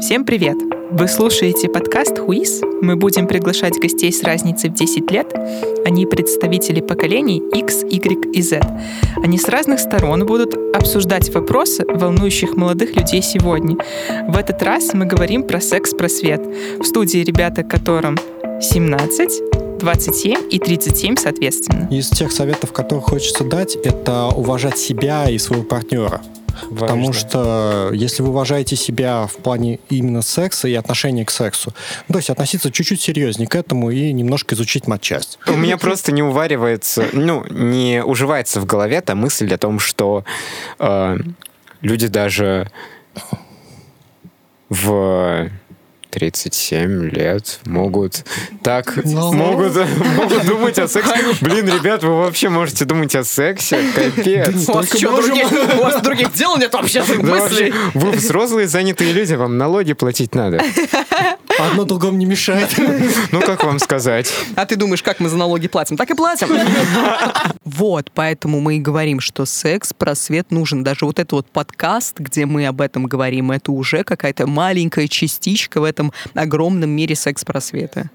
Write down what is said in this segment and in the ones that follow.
Всем привет! Вы слушаете подкаст «Хуиз». Мы будем приглашать гостей с разницей в 10 лет. Они представители поколений X, Y и Z. Они с разных сторон будут обсуждать вопросы, волнующих молодых людей сегодня. В этот раз мы говорим про секс-просвет. В студии ребята, которым 17, 27 и 37 соответственно. Из тех советов, которые хочется дать, это уважать себя и своего партнера. Важно. Потому что если вы уважаете себя в плане именно секса и отношения к сексу, ну, то есть относиться чуть-чуть серьезнее к этому и немножко изучить матчасть. У меня просто не уваривается, ну, не уживается в голове та мысль о том, что э, люди даже в 37 лет могут так Но... Ну. могут, могут думать о сексе. Блин, ребят, вы вообще можете думать о сексе? Капец. У вас, что, других, у вас других дел нет вообще мыслей? Вы взрослые занятые люди, вам налоги платить надо. Одно другому не мешает. Ну, как вам сказать? А ты думаешь, как мы за налоги платим? Так и платим. Вот, поэтому мы и говорим, что секс, просвет нужен. Даже вот этот вот подкаст, где мы об этом говорим, это уже какая-то маленькая частичка в этом огромном мире секс-просвета.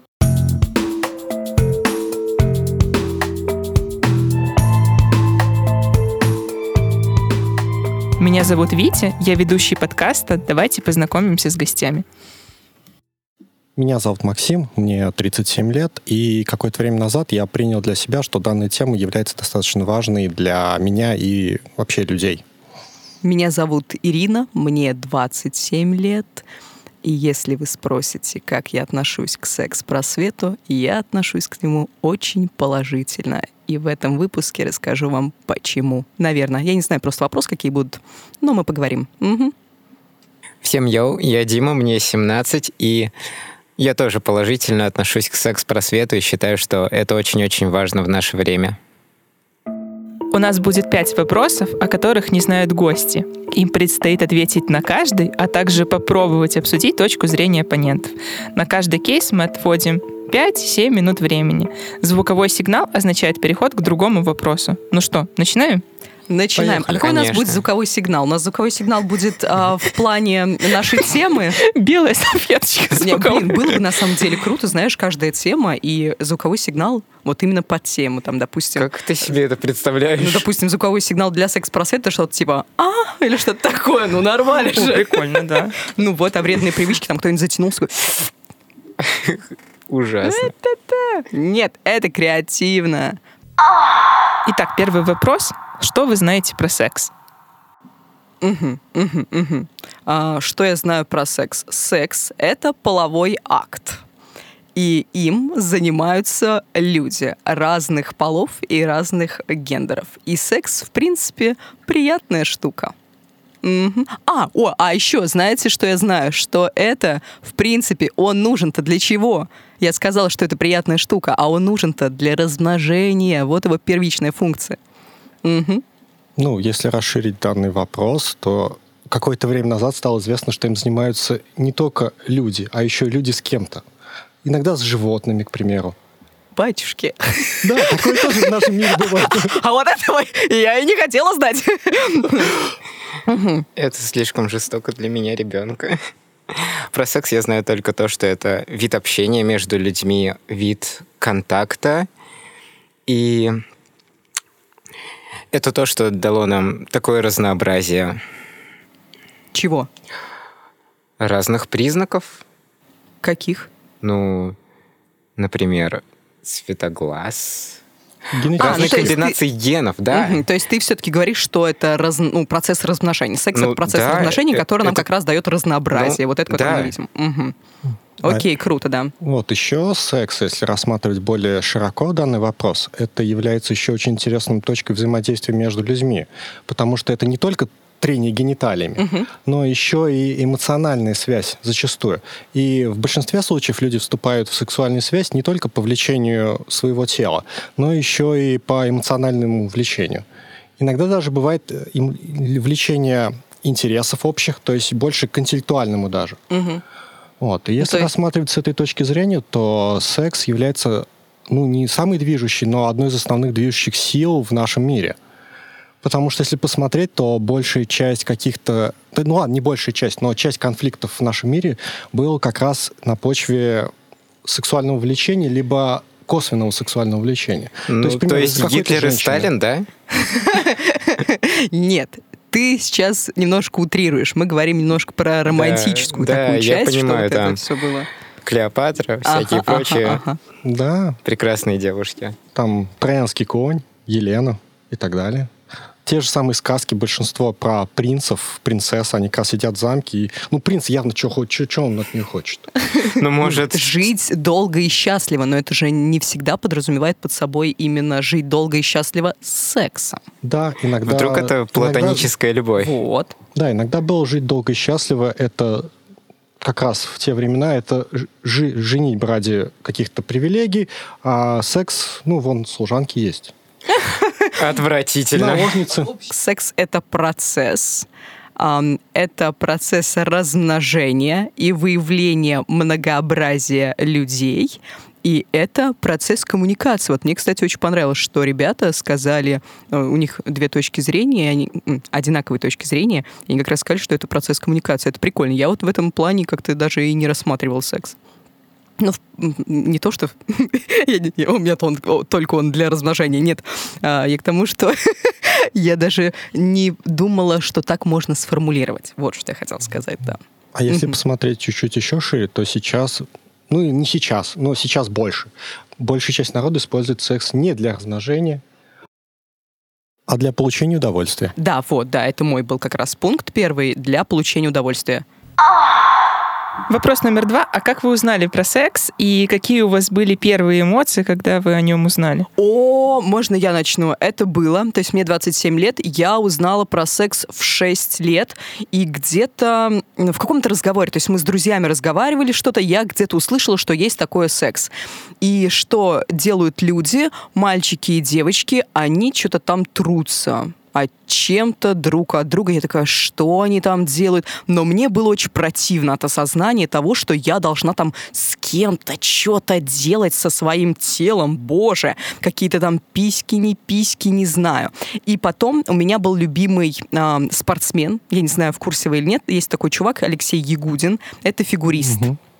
Меня зовут Витя, я ведущий подкаста «Давайте познакомимся с гостями». Меня зовут Максим, мне 37 лет, и какое-то время назад я принял для себя, что данная тема является достаточно важной для меня и вообще людей. Меня зовут Ирина, мне 27 лет, и если вы спросите, как я отношусь к секс-просвету, я отношусь к нему очень положительно. И в этом выпуске расскажу вам почему. Наверное. Я не знаю просто вопрос, какие будут, но мы поговорим. Угу. Всем йоу, я Дима, мне 17, и я тоже положительно отношусь к секс-просвету и считаю, что это очень-очень важно в наше время. У нас будет пять вопросов, о которых не знают гости. Им предстоит ответить на каждый, а также попробовать обсудить точку зрения оппонентов. На каждый кейс мы отводим 5-7 минут времени. Звуковой сигнал означает переход к другому вопросу. Ну что, начинаем? Начинаем. Поехали. А какой Конечно. у нас будет звуковой сигнал? У нас звуковой сигнал будет а, в плане нашей темы. Белая салфеточка Нет, блин, было бы на самом деле круто, знаешь, каждая тема и звуковой сигнал вот именно под тему, там, допустим... Как ты себе это представляешь? Ну, допустим, звуковой сигнал для секс-просвета, что-то типа «а» или что-то такое, ну, нормально же. Прикольно, да. Ну, вот, а вредные привычки, там, кто-нибудь затянулся, Ужасно. Нет, это креативно. Итак, первый вопрос. Что вы знаете про секс? Угу, угу, угу. А, что я знаю про секс? Секс — это половой акт. И им занимаются люди разных полов и разных гендеров. И секс, в принципе, приятная штука. А, о, а еще, знаете, что я знаю? Что это, в принципе, он нужен-то для чего? Я сказала, что это приятная штука, а он нужен-то для размножения. Вот его первичная функция. Угу. Ну, если расширить данный вопрос, то какое-то время назад стало известно, что им занимаются не только люди, а еще люди с кем-то. Иногда с животными, к примеру. Батюшки. Да, такое тоже в нашем мире бывает. А вот этого я и не хотела знать. Это слишком жестоко для меня, ребенка. Про секс я знаю только то, что это вид общения между людьми, вид контакта. И это то, что дало нам такое разнообразие. Чего? Разных признаков. Каких? Ну, например, цветоглаз, Генетически. А, комбинации ты... генов, да. Угу, то есть ты все-таки говоришь, что это раз... ну, процесс размножения. Секс ну, это процесс да, размножения, который это... нам как раз дает разнообразие. Ну, вот это, которое да. мы видим. Угу. Окей, а, круто, да. Вот еще секс, если рассматривать более широко данный вопрос, это является еще очень интересной точкой взаимодействия между людьми, потому что это не только трение гениталиями, угу. но еще и эмоциональная связь зачастую. И в большинстве случаев люди вступают в сексуальную связь не только по влечению своего тела, но еще и по эмоциональному влечению. Иногда даже бывает э, влечение интересов общих, то есть больше к интеллектуальному даже. Угу. Вот. И если есть... рассматривать с этой точки зрения, то секс является ну, не самой движущей, но одной из основных движущих сил в нашем мире – Потому что если посмотреть, то большая часть каких-то... Ну ладно, не большая часть, но часть конфликтов в нашем мире был как раз на почве сексуального влечения, либо косвенного сексуального влечения. Ну, то есть, то есть Гитлер и Сталин, да? Нет, ты сейчас немножко утрируешь. Мы говорим немножко про романтическую да, такую да, часть, я понимаю, что вот там это все было. Клеопатра, всякие ага, прочие ага, ага. Да. прекрасные девушки. Там Троянский конь, Елена и так далее. Те же самые сказки, большинство про принцев, принцесс, они как раз сидят в замке, и, ну, принц явно что хочет, что он от нее хочет. Ну, может... Жить долго и счастливо, но это же не всегда подразумевает под собой именно жить долго и счастливо с сексом. Да, иногда... Вдруг это иногда- платоническая любовь. Вот. Да, иногда было жить долго и счастливо, это как раз в те времена это жи- женить ради каких-то привилегий, а секс, ну, вон, служанки есть. Отвратительно. Наложницы. Секс — это процесс, это процесс размножения и выявления многообразия людей, и это процесс коммуникации. Вот мне, кстати, очень понравилось, что ребята сказали, э, у них две точки зрения, они, одинаковые точки зрения, и они как раз сказали, что это процесс коммуникации. Это прикольно. Я вот в этом плане как-то даже и не рассматривал секс. Ну, не то, что у меня он, только он для размножения, нет. А, я к тому, что я даже не думала, что так можно сформулировать. Вот что я хотела сказать, да. А если посмотреть чуть-чуть еще шире, то сейчас, ну не сейчас, но сейчас больше. Большая часть народа использует секс не для размножения, а для получения удовольствия. Да, вот, да, это мой был как раз пункт первый для получения удовольствия. Вопрос номер два. А как вы узнали про секс и какие у вас были первые эмоции, когда вы о нем узнали? О, можно я начну? Это было, то есть мне 27 лет, я узнала про секс в 6 лет, и где-то в каком-то разговоре, то есть мы с друзьями разговаривали что-то, я где-то услышала, что есть такое секс. И что делают люди, мальчики и девочки, они что-то там трутся а чем-то друг от друга. Я такая, что они там делают? Но мне было очень противно от осознания того, что я должна там с кем-то что-то делать со своим телом. Боже, какие-то там письки, не письки, не знаю. И потом у меня был любимый а, спортсмен, я не знаю, в курсе вы или нет, есть такой чувак, Алексей Ягудин, это фигурист.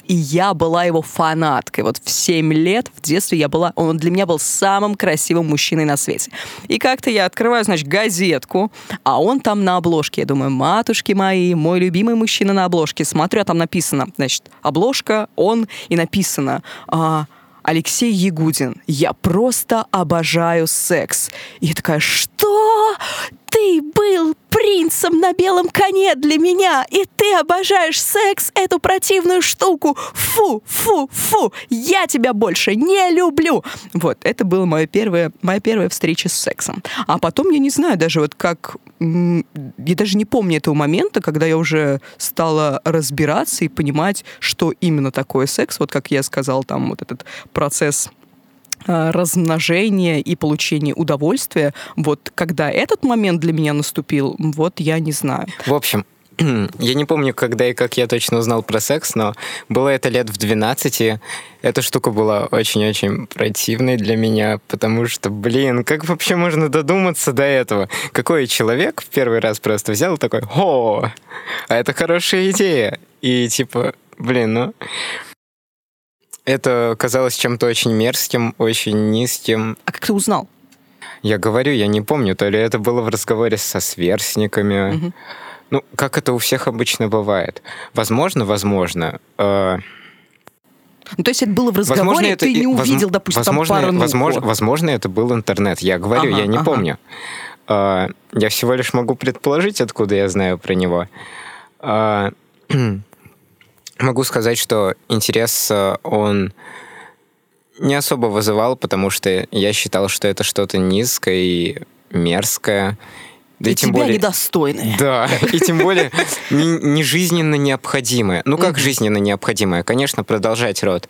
И я была его фанаткой. Вот в 7 лет в детстве я была... Он для меня был самым красивым мужчиной на свете. И как-то я открываю, значит, газетку, а он там на обложке. Я думаю, матушки мои, мой любимый мужчина на обложке. Смотрю, а там написано, значит, обложка, он, и написано... а, Алексей Ягудин. Я просто обожаю секс. И я такая, что? Ты был принцем на белом коне для меня, и ты обожаешь секс, эту противную штуку. Фу, фу, фу, я тебя больше не люблю. Вот, это была моя первая, моя первая встреча с сексом. А потом, я не знаю даже вот как... Я даже не помню этого момента, когда я уже стала разбираться и понимать, что именно такое секс. Вот как я сказал, там вот этот процесс э, размножения и получения удовольствия. Вот когда этот момент для меня наступил, вот я не знаю. В общем, я не помню, когда и как я точно узнал про секс, но было это лет в 12. и Эта штука была очень-очень противной для меня, потому что, блин, как вообще можно додуматься до этого? Какой человек в первый раз просто взял такой, о, а это хорошая идея. И типа, блин, ну... Это казалось чем-то очень мерзким, очень низким. А как ты узнал? Я говорю, я не помню, то ли это было в разговоре со сверстниками. Мгм. Ну, как это у всех обычно бывает. Возможно, возможно. э, Ну, то есть это было в разговоре, возможно, это ты не увидел, допустим, возможно, там пару возможно, возможно, это был интернет. Я говорю, Ага, я не ага. помню. Э, я всего лишь могу предположить, откуда я знаю про него. Э, могу сказать, что интерес э, он не особо вызывал, потому что я считал, что это что-то низкое и мерзкое. Да и и тем тебя более... недостойные. Да, и тем более не, не жизненно необходимое. Ну, как жизненно необходимое? Конечно, продолжать род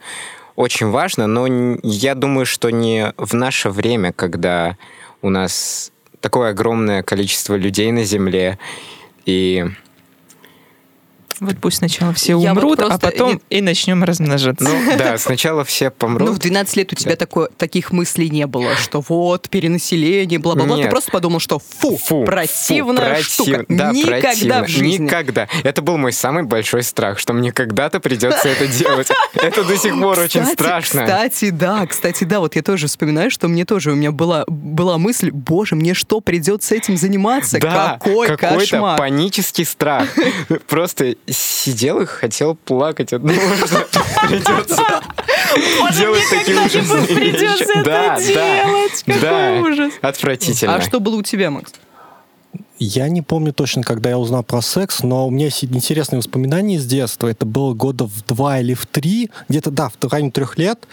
очень важно, но я думаю, что не в наше время, когда у нас такое огромное количество людей на Земле, и Вот пусть сначала все Я вот умрут, а просто- потом нет. и начнем размножаться. Ну да, сначала все Ну, в помрут. 12 лет у тебя такое, таких мыслей не было, что вот, перенаселение, бла-бла-бла. Ты Нет. просто подумал, что фу, Фу, противная фу, штука. против- Да, Никогда противно. в жизни. Никогда. Это был мой самый большой страх, что мне когда-то придется это делать. Это до сих пор очень страшно. Кстати, да, кстати, да, вот я тоже вспоминаю, что мне тоже, у меня была, была мысль, боже, мне что, придется этим заниматься? Да, Какой какой-то кошмар. панический страх. Просто сидел и хотел плакать от того, что придется делать такие ужасные вещи. Да, да, да. Отвратительно. А что было у тебя, Макс? Я не помню точно, когда я узнал про секс, но у меня есть интересные воспоминания из детства. Это было года в два или в три, где-то, да, в районе трех лет.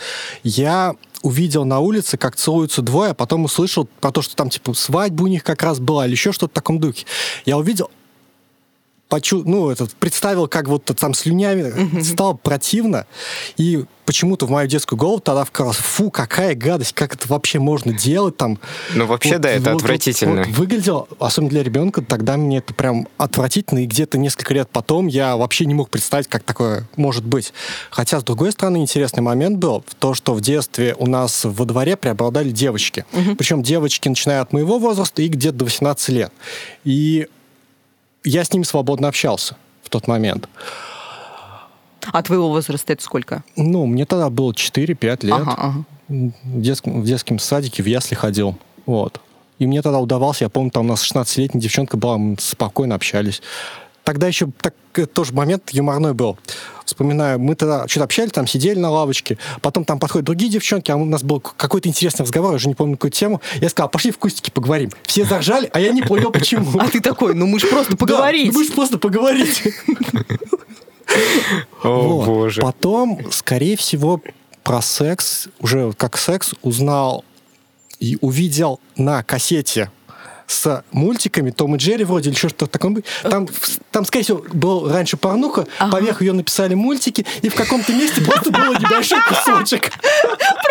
Я увидел на улице, как целуются двое, а потом услышал про то, что там, типа, свадьба у них как раз была или еще что-то в таком духе. Я увидел, почу, ну, этот, представил, как вот там слюнями стало противно, и почему-то в мою детскую голову тогда вкралось, фу, какая гадость, как это вообще можно делать там. Ну, вообще, да, это отвратительно. вот выглядело, особенно для ребенка, тогда мне это прям отвратительно, и где-то несколько лет потом я вообще не мог представить, как такое может быть. Хотя, с другой стороны, интересный момент был в то, что в детстве у нас во дворе преобладали девочки. Причем девочки, начиная от моего возраста и где-то до 18 лет. И я с ними свободно общался в тот момент. А твоего возраста это сколько? Ну, мне тогда было 4-5 лет. Ага, ага. В детском, в детском садике, в ясли ходил. Вот. И мне тогда удавался, я помню, там у нас 16-летняя девчонка была, мы спокойно общались. Тогда еще так, э, тоже момент юморной был. Вспоминаю, мы тогда что-то общались, там сидели на лавочке, потом там подходят другие девчонки, а у нас был какой-то интересный разговор, я уже не помню какую тему. Я сказал, пошли в кустики поговорим. Все заржали, а я не понял, почему. А ты такой, ну мы же просто поговорить. Да, мы же просто поговорить. О, Вот. боже. Потом, скорее всего, про секс, уже как секс, узнал и увидел на кассете с мультиками Том и Джерри вроде или что-то такое. Там, там, скорее всего, был раньше порнуха, поверх ее написали мультики, и в каком-то месте просто был небольшой кусочек.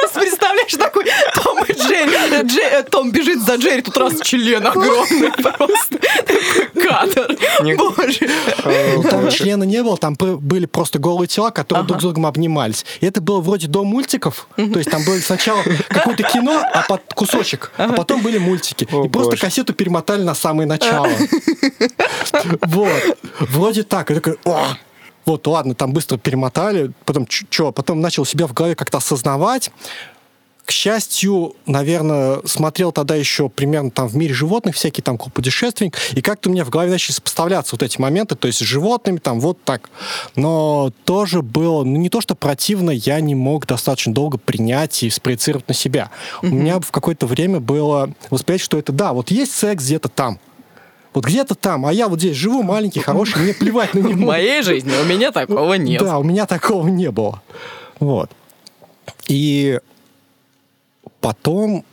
Просто представляешь, такой Том и Джерри. Дже- э, Том бежит за Джерри, тут раз член огромный просто. Кадр. Не- Боже. Ну, там члена не было, там были просто голые тела, которые друг с другом обнимались. И это было вроде до мультиков. То есть там было сначала какое-то кино, а под кусочек, а потом были мультики. О, И просто боже. кассету перемотали на самое начало. Вот. Вроде так. И такой, «О!» Вот, ладно, там быстро перемотали, потом что, потом начал себя в голове как-то осознавать. К счастью, наверное, смотрел тогда еще примерно там в мире животных всякие там путешественник, и как-то у меня в голове начали сопоставляться вот эти моменты, то есть с животными там вот так. Но тоже было, ну не то что противно, я не мог достаточно долго принять и спроецировать на себя. У меня в какое-то время было восприятие, что это да, вот есть секс где-то там, вот где-то там, а я вот здесь живу, маленький, хороший, мне плевать на В него. моей жизни у меня такого нет. Да, у меня такого не было. Вот. И потом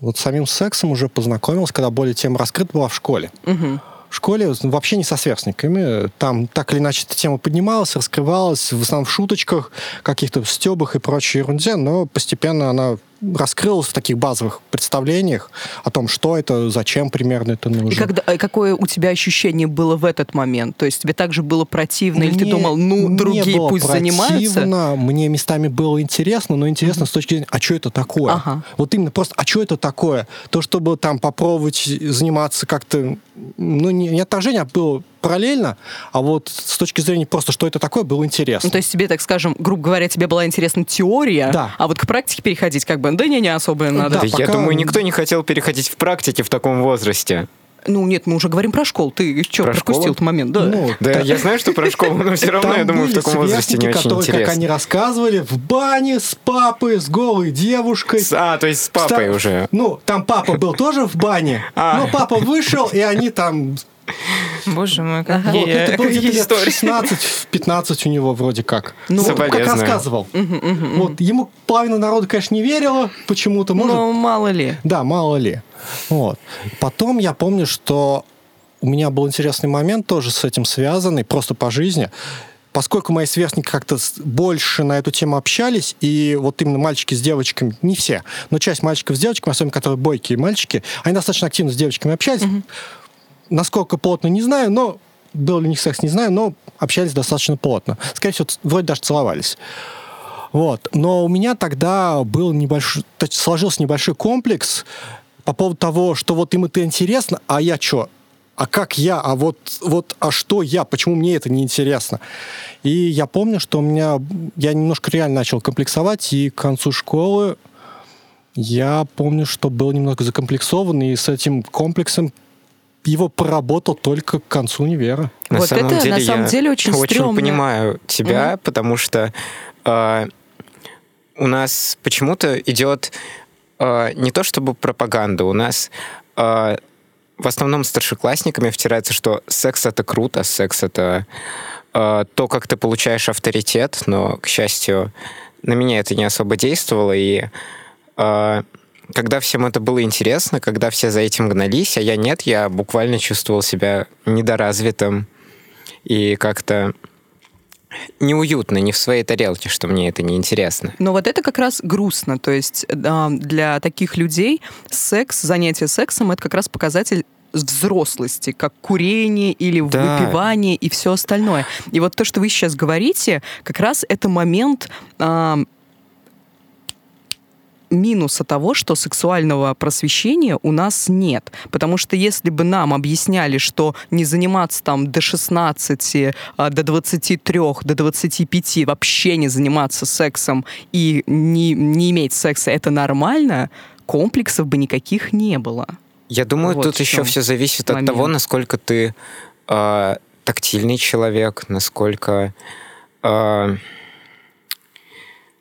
вот самим сексом уже познакомился, когда более тема раскрыта была в школе. В школе вообще не со сверстниками. Там так или иначе эта тема поднималась, раскрывалась, в основном в шуточках, каких-то стебах и прочей ерунде, но постепенно она раскрылась в таких базовых представлениях о том, что это, зачем примерно это нужно. И когда, какое у тебя ощущение было в этот момент? То есть тебе также было противно, или ты Мне думал, ну, другие было пусть занимаются? противно, Мне местами было интересно, но интересно с точки зрения, а что это такое? Ага. Вот именно просто, а что это такое? То, чтобы там попробовать заниматься как-то, ну, не, не отторжение, а было параллельно, а вот с точки зрения просто, что это такое, было интересно. Ну, то есть тебе, так скажем, грубо говоря, тебе была интересна теория, Да. а вот к практике переходить как бы, да не, не особо надо. Да, Да я пока- думаю, никто не хотел переходить в практике в таком возрасте. Ну, нет, мы уже говорим про школу. Ты что, Про пропустил школу? этот момент? Да. Ну, Да, я знаю, что про школу, но все равно, Там я думаю, в таком возрасте не очень которые, как интересно. они рассказывали, в бане с папой, с голой девушкой. С- А, то есть с папой Ста- уже. Ну, там папа был тоже в бане, А. но папа вышел, и они там Боже мой, Вот, какие, это было где-то какие лет истории. 16-15 у него вроде как. Ну, как Соболезную. рассказывал. Вот, ему половина народа, конечно, не верила почему-то. Может, Ну, мало ли. да, мало ли. Вот. Потом я помню, что у меня был интересный момент тоже с этим связанный, просто по жизни. Поскольку мои сверстники как-то больше на эту тему общались, и вот именно мальчики с девочками, не все, но часть мальчиков с девочками, особенно которые бойкие мальчики, они достаточно активно с девочками общались. Насколько плотно, не знаю, но был ли у них секс, не знаю, но общались достаточно плотно. Скорее всего, вроде даже целовались. Вот. Но у меня тогда был небольшой, сложился небольшой комплекс по поводу того, что вот им это интересно, а я что? А как я? А вот, вот, а что я? Почему мне это не интересно? И я помню, что у меня, я немножко реально начал комплексовать, и к концу школы я помню, что был немного закомплексован, и с этим комплексом его проработал только к концу универа. На вот самом это деле, на самом деле очень очень стрёмно. понимаю тебя, угу. потому что э, у нас почему-то идет э, не то чтобы пропаганда, у нас э, в основном старшеклассниками втирается, что секс это круто, секс это э, то, как ты получаешь авторитет, но, к счастью, на меня это не особо действовало, и э, когда всем это было интересно, когда все за этим гнались, а я нет, я буквально чувствовал себя недоразвитым и как-то неуютно, не в своей тарелке, что мне это неинтересно. Но вот это как раз грустно. То есть для таких людей секс, занятие сексом, это как раз показатель взрослости, как курение или да. выпивание и все остальное. И вот то, что вы сейчас говорите, как раз это момент минуса того, что сексуального просвещения у нас нет. Потому что если бы нам объясняли, что не заниматься там до 16, а, до 23, до 25, вообще не заниматься сексом и не, не иметь секса, это нормально, комплексов бы никаких не было. Я думаю, вот тут еще все зависит момент. от того, насколько ты э, тактильный человек, насколько... Э,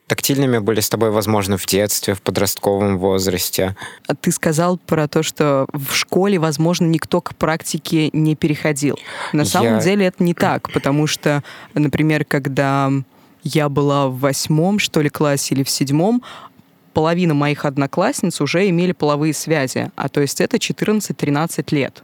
тактильными были с тобой, возможно, в детстве, в подростковом возрасте. А ты сказал про то, что в школе, возможно, никто к практике не переходил. На самом я... деле это не так, потому что, например, когда я была в восьмом, что ли, классе или в седьмом, половина моих одноклассниц уже имели половые связи, а то есть это 14-13 лет.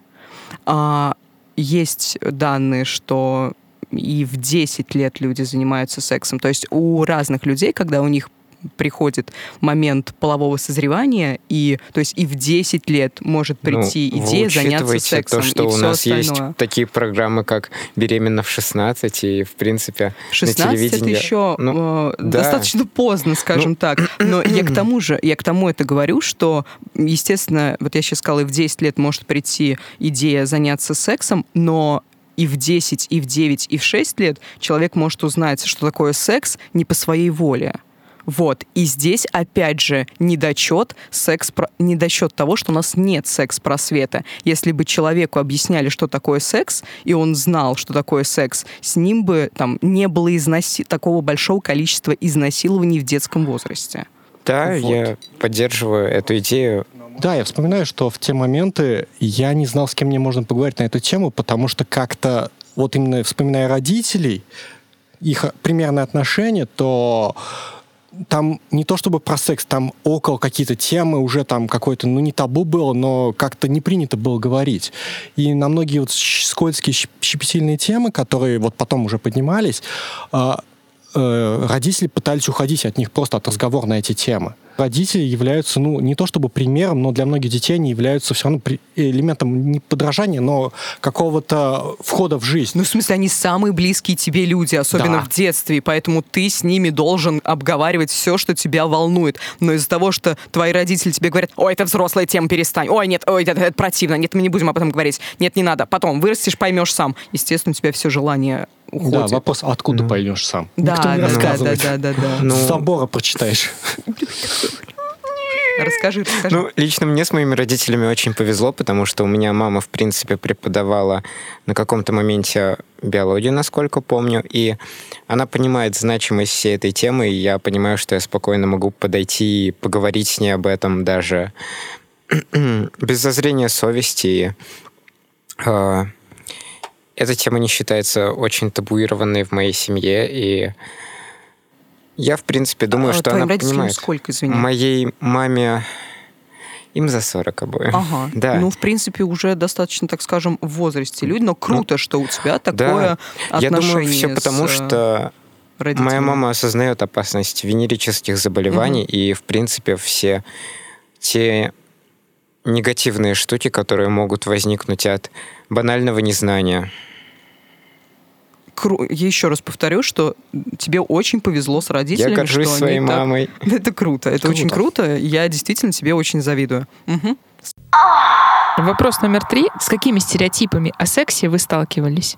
А, есть данные, что и в 10 лет люди занимаются сексом. То есть у разных людей, когда у них приходит момент полового созревания, и то есть и в 10 лет может ну, прийти ну, идея заняться сексом. то, что и у нас остальное. есть такие программы, как «Беременна в 16», и, в принципе, 16 на телевидении... это еще ну, э, да. достаточно поздно, скажем ну, так. Но я к тому же, я к тому это говорю, что, естественно, вот я сейчас сказала, и в 10 лет может прийти идея заняться сексом, но и в 10, и в 9, и в 6 лет человек может узнать, что такое секс не по своей воле. Вот. И здесь, опять же, недочет, секс, недочет того, что у нас нет секс-просвета. Если бы человеку объясняли, что такое секс, и он знал, что такое секс, с ним бы там не было износи... такого большого количества изнасилований в детском возрасте. Да, вот. я поддерживаю эту идею. Да, я вспоминаю, что в те моменты я не знал, с кем мне можно поговорить на эту тему, потому что как-то, вот именно вспоминая родителей, их примерное отношение, то там не то чтобы про секс, там около какие-то темы уже там какой-то, ну не табу было, но как-то не принято было говорить. И на многие вот скользкие щепетильные темы, которые вот потом уже поднимались, а, э, родители пытались уходить от них просто от разговора на эти темы родители являются, ну, не то чтобы примером, но для многих детей они являются все равно элементом не подражания, но какого-то входа в жизнь. Ну, в смысле, они самые близкие тебе люди, особенно да. в детстве, поэтому ты с ними должен обговаривать все, что тебя волнует. Но из-за того, что твои родители тебе говорят, ой, это взрослая тема, перестань, ой, нет, ой, это, это противно, нет, мы не будем об этом говорить, нет, не надо, потом вырастешь, поймешь сам. Естественно, у тебя все желание уходит. Да, вопрос, откуда mm. поймешь сам? Да, Никто не да, рассказывает. да, да, да, да. Ну... С собора прочитаешь. Расскажи, расскажи. Ну, лично мне с моими родителями очень повезло, потому что у меня мама, в принципе, преподавала на каком-то моменте биологию, насколько помню, и она понимает значимость всей этой темы, и я понимаю, что я спокойно могу подойти и поговорить с ней об этом даже без зазрения совести. Э, эта тема не считается очень табуированной в моей семье, и я, в принципе, думаю, а, что она понимает. сколько, извини? Моей маме... Им за 40 обоим. Ага. Да. Ну, в принципе, уже достаточно, так скажем, в возрасте люди, но круто, ну, что у тебя такое да. отношение Я думаю, все потому, что родителями. моя мама осознает опасность венерических заболеваний, угу. и, в принципе, все те негативные штуки, которые могут возникнуть от банального незнания. кру... Я еще раз повторю, что тебе очень повезло с родителями. Я горжусь что своей они так- мамой. Это круто, это Круто. очень круто. Я действительно тебе очень завидую. Мгм. Вопрос номер три. С какими стереотипами о сексе вы сталкивались?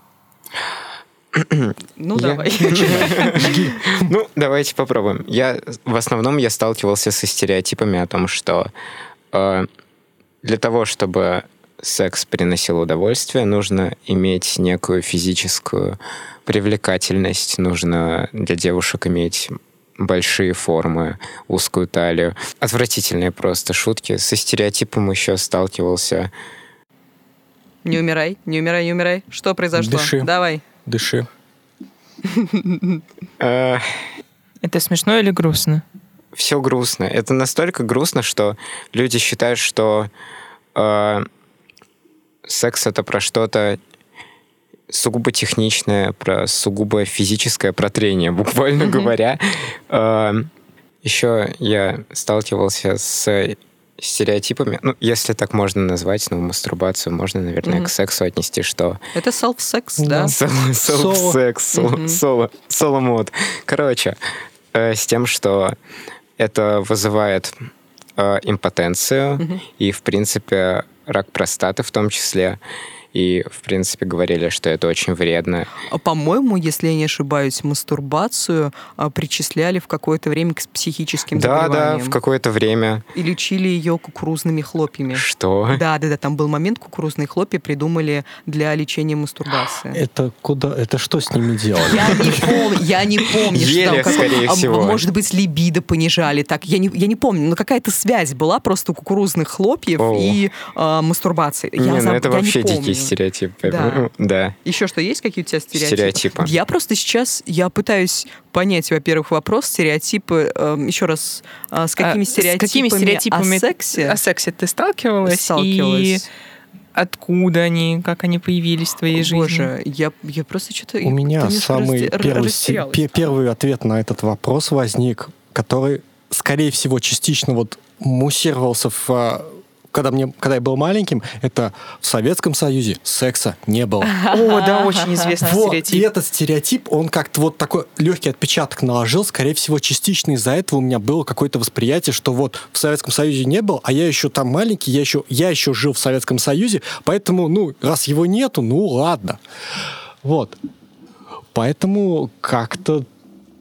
Ну, Я- давай. Ну, давайте попробуем. Я в основном я сталкивался со стереотипами о том, что э, для того, чтобы секс приносил удовольствие, нужно иметь некую физическую привлекательность, нужно для девушек иметь большие формы, узкую талию. Отвратительные просто шутки. Со стереотипом еще сталкивался. Не умирай, не умирай, не умирай. Что произошло? Дыши. Давай. Дыши. Э, Это смешно или грустно? Все грустно. Это настолько грустно, что люди считают, что э, секс это про что-то сугубо техничное, про сугубо физическое протрение, буквально говоря. Э, еще я сталкивался с стереотипами, ну, если так можно назвать, ну, мастурбацию можно, наверное, Мгм. к сексу отнести, что Это self-секс, да? Селф-секс, соло-мод. Короче, э, с тем, что это вызывает э, импотенцию и, в принципе, рак простаты в том числе. И, в принципе, говорили, что это очень вредно. А, По-моему, если я не ошибаюсь, мастурбацию а, причисляли в какое-то время к психическим Да, да, заболеваниям. в какое-то время. И лечили ее кукурузными хлопьями. Что? Да, да, да, там был момент, кукурузные хлопья придумали для лечения мастурбации. Это куда? Это что с ними делать? Я не помню, я не помню, что Ели, там как- скорее а, всего. Может быть, либидо понижали. Так, я не, я не помню, но какая-то связь была просто у кукурузных хлопьев О. и а, мастурбации. Я Не, ну заб- это я не вообще помню. дикий стереотип. Да. Да. Еще что, есть какие у тебя стереотипы? Стереотипы. Я просто сейчас, я пытаюсь понять, во-первых, вопрос, стереотипы, эм, еще раз, а, с какими А, стереотипами, С какими стереотипами о сексе о сексе ты сталкивалась? И сталкивалась? откуда они, как они появились в твоей жизни? Боже, я, я просто что-то... У меня самый первый, первый ответ на этот вопрос возник, который, скорее всего, частично вот муссировался в а, когда, мне, когда я был маленьким, это в Советском Союзе секса не было. О, да, очень известный Вот, и стереотип. этот стереотип, он как-то вот такой легкий отпечаток наложил. Скорее всего, частично из-за этого у меня было какое-то восприятие, что вот в Советском Союзе не был, а я еще там маленький, я еще, я еще жил в Советском Союзе, поэтому, ну, раз его нету, ну, ладно. Вот. Поэтому как-то,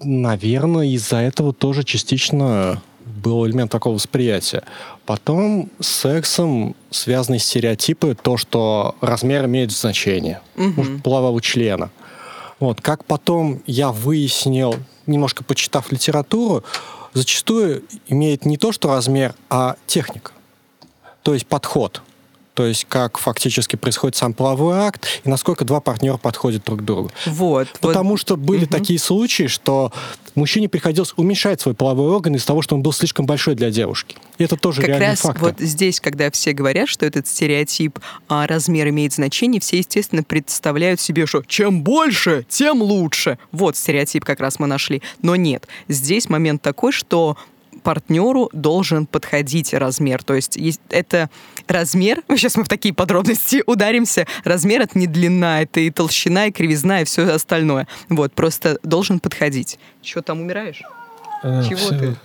наверное, из-за этого тоже частично был элемент такого восприятия. Потом с сексом связаны стереотипы, то, что размер имеет значение. Может, полового члена. Вот. Как потом я выяснил, немножко почитав литературу, зачастую имеет не то, что размер, а техника. То есть подход. То есть как фактически происходит сам половой акт и насколько два партнера подходят друг к другу. Вот. Потому вот. что были такие случаи, что мужчине приходилось уменьшать свой половой орган из-за того, что он был слишком большой для девушки. И это тоже Как реальный раз факт. вот здесь, когда все говорят, что этот стереотип а, размер имеет значение, все, естественно, представляют себе, что чем больше, тем лучше. Вот стереотип как раз мы нашли. Но нет, здесь момент такой, что партнеру должен подходить размер. То есть это размер, сейчас мы в такие подробности ударимся, размер это не длина, это и толщина, и кривизна, и все остальное. Вот, просто должен подходить. Чего там умираешь? Э, Чего всё. ты?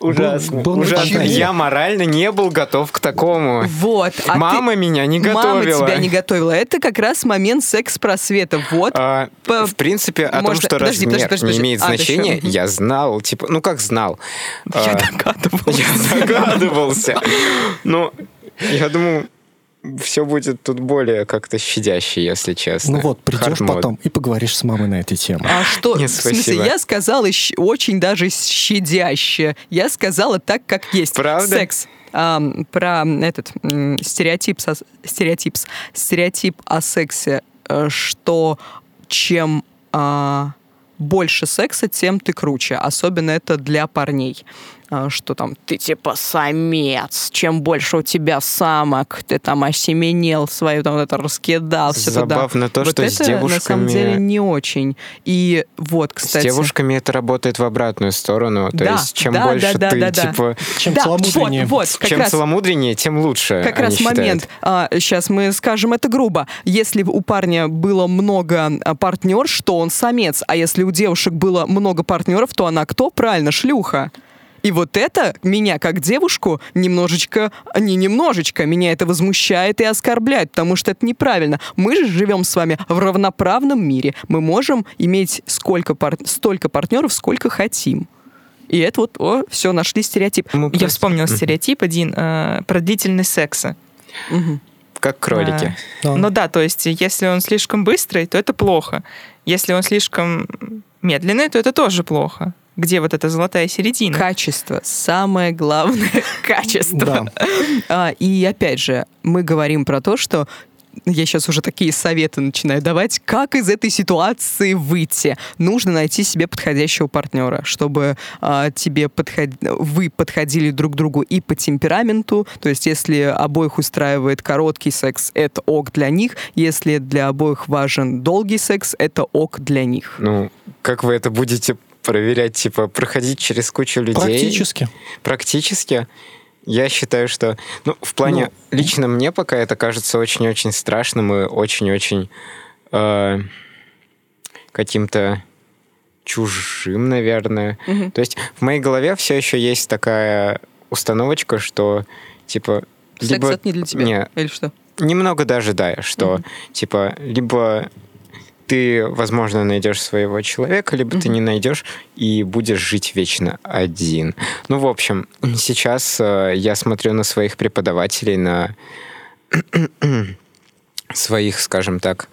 Ужасно. был на Ужасно. Я морально не был готов к такому. Вот. а Мама ты- меня не Мама готовила. тебя не готовила. Это как раз момент секс-просвета. Вот. А, По- в принципе, о том, Можно- что подожди, размер подожди, подожди, не имеет подожди. А, значения, ещё, я знал. Типа, ну как знал? Я А, догадывалась. Я догадывался. Но я думаю, все будет тут более как-то щадяще, если честно. Ну вот, придешь Hard mode. потом и поговоришь с мамой на эти темы. А что? Нет, в смысле, спасибо. я сказала очень даже щадяще. Я сказала так, как есть. Правда? Секс. Ам, про этот стереотип, со- стереотип, стереотип о сексе, э, что чем а, больше секса, тем ты круче. Особенно это для парней. А, что там ты типа самец, чем больше у тебя самок, ты там осеменел свою там вот это раскидал. все туда. Забавно то, Вот что это с девушками... на самом деле не очень. И вот, кстати... С девушками это работает в обратную сторону. То Да, есть, чем да, больше да, да, ты, да, да. типа, Чем да, целомудреннее. вот, вот, чем раз целомудреннее, тем лучше. как раз считают. момент. сейчас мы скажем это грубо. Если у парня было много а, партнерш, что он самец, а если у девушек было много партнеров, то она кто? Правильно, шлюха. И вот это меня, как девушку, немножечко, не немножечко, меня это возмущает и оскорбляет, потому что это неправильно. Мы же живем с вами в равноправном мире. Мы можем иметь сколько пар- столько партнеров, сколько хотим. И это вот, о, все, нашли стереотип. Мы Я просто- вспомнила стереотип один э, про длительность секса. Мгм. Как кролики. Да. Ну да, то есть если он слишком быстрый, то это плохо. Если он слишком медленный, то это тоже плохо. Где вот эта золотая середина? Качество. Самое главное качество. А, и опять же, мы говорим про то, что я сейчас уже такие советы начинаю давать, как из этой ситуации выйти. Нужно найти себе подходящего партнера, чтобы а, тебе подход... вы подходили друг к другу и по темпераменту. То есть, если обоих устраивает короткий секс, это ок для них. Если для обоих важен долгий секс, это ок для них. Ну, как вы это будете проверять? Типа, проходить через кучу людей? Практически. Практически. Я считаю, что... Ну, в плане... лично мне пока это кажется очень-очень страшным и очень-очень э, каким-то чужим, наверное. Мгм. То есть в моей голове все еще есть такая установочка, что, типа... Секс это не для тебя. Не, Или что? немного даже, да, что, Мгм. типа, либо ты, возможно, найдешь своего человека, либо ты Мгм. не найдешь и будешь жить вечно один. Ну, в общем, сейчас э, я смотрю на своих преподавателей, на своих, скажем так,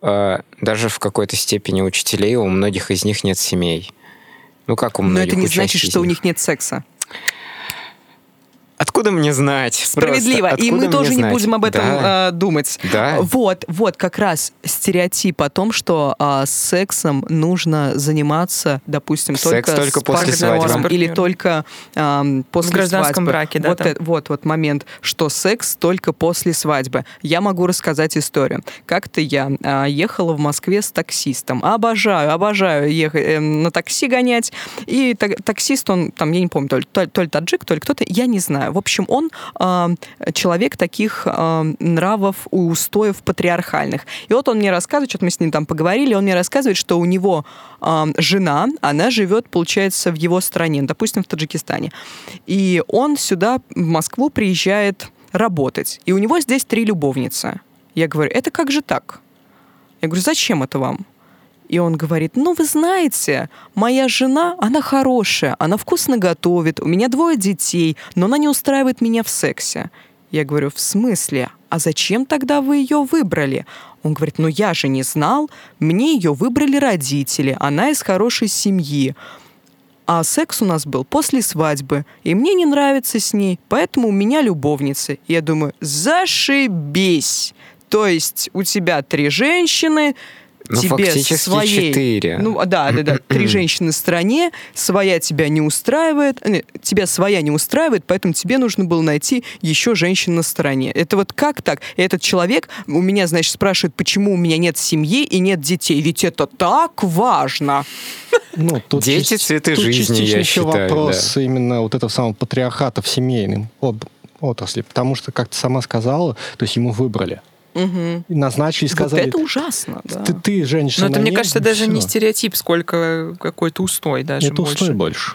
э, даже в какой-то степени учителей, у многих из них нет семей. Ну, как у Но многих это не значит, что у них нет секса. Откуда мне знать? Справедливо. Просто и мы тоже мне не знать? будем об этом Да. э, думать. Да. Вот, вот как раз стереотип о том, что а, сексом нужно заниматься, допустим, Секс только, только с после партнером свадьбы. или только ам, после В гражданском свадьбы. браке, да, Вот, э- вот, вот момент, что секс только после свадьбы. Я могу рассказать историю. Как-то я а, ехала в Москве с таксистом. Обожаю, обожаю ехать э, на такси гонять. И та- таксист, он там, я не помню, то ли, то ли- то ли таджик, то ли кто-то, я не знаю. В общем, он а, человек таких а, нравов устоев патриархальных. И вот он мне рассказывает, что-то мы с ним там поговорили, он мне рассказывает, что у него а, жена, она живет, получается, в его стране, допустим, в Таджикистане. И он сюда, в Москву, приезжает работать. И у него здесь три любовницы. Я говорю, это как же так? Я говорю, зачем это вам? И он говорит, ну, вы знаете, моя жена, она хорошая, она вкусно готовит, у меня двое детей, но она не устраивает меня в сексе. Я говорю, в смысле? А зачем тогда вы ее выбрали? Он говорит, ну я же не знал, мне ее выбрали родители, она из хорошей семьи. А секс у нас был после свадьбы, и мне не нравится с ней, поэтому у меня любовницы. Я думаю, зашибись! То есть у тебя три женщины, Ну, тебе фактически своей... четыре. Ну, а, да, да, да. Три женщины в стране, своя тебя не устраивает, э, тебя своя не устраивает, поэтому тебе нужно было найти еще женщин на стороне. Это вот как так? Этот человек у меня, значит, спрашивает, почему у меня нет семьи и нет детей. Ведь это так важно. Ну, тут Дети части- цветы тут жизни, частично я еще считаю, вопрос именно вот этого самого патриархата в семейном об- отрасли. Потому что, как ты сама сказала, то есть ему выбрали. И назначили, сказали, Вот это ужасно, да. ты, ты женщина. Но это, мне нет, кажется, даже не всё. стереотип, сколько какой-то устой даже Это больше. устой больше.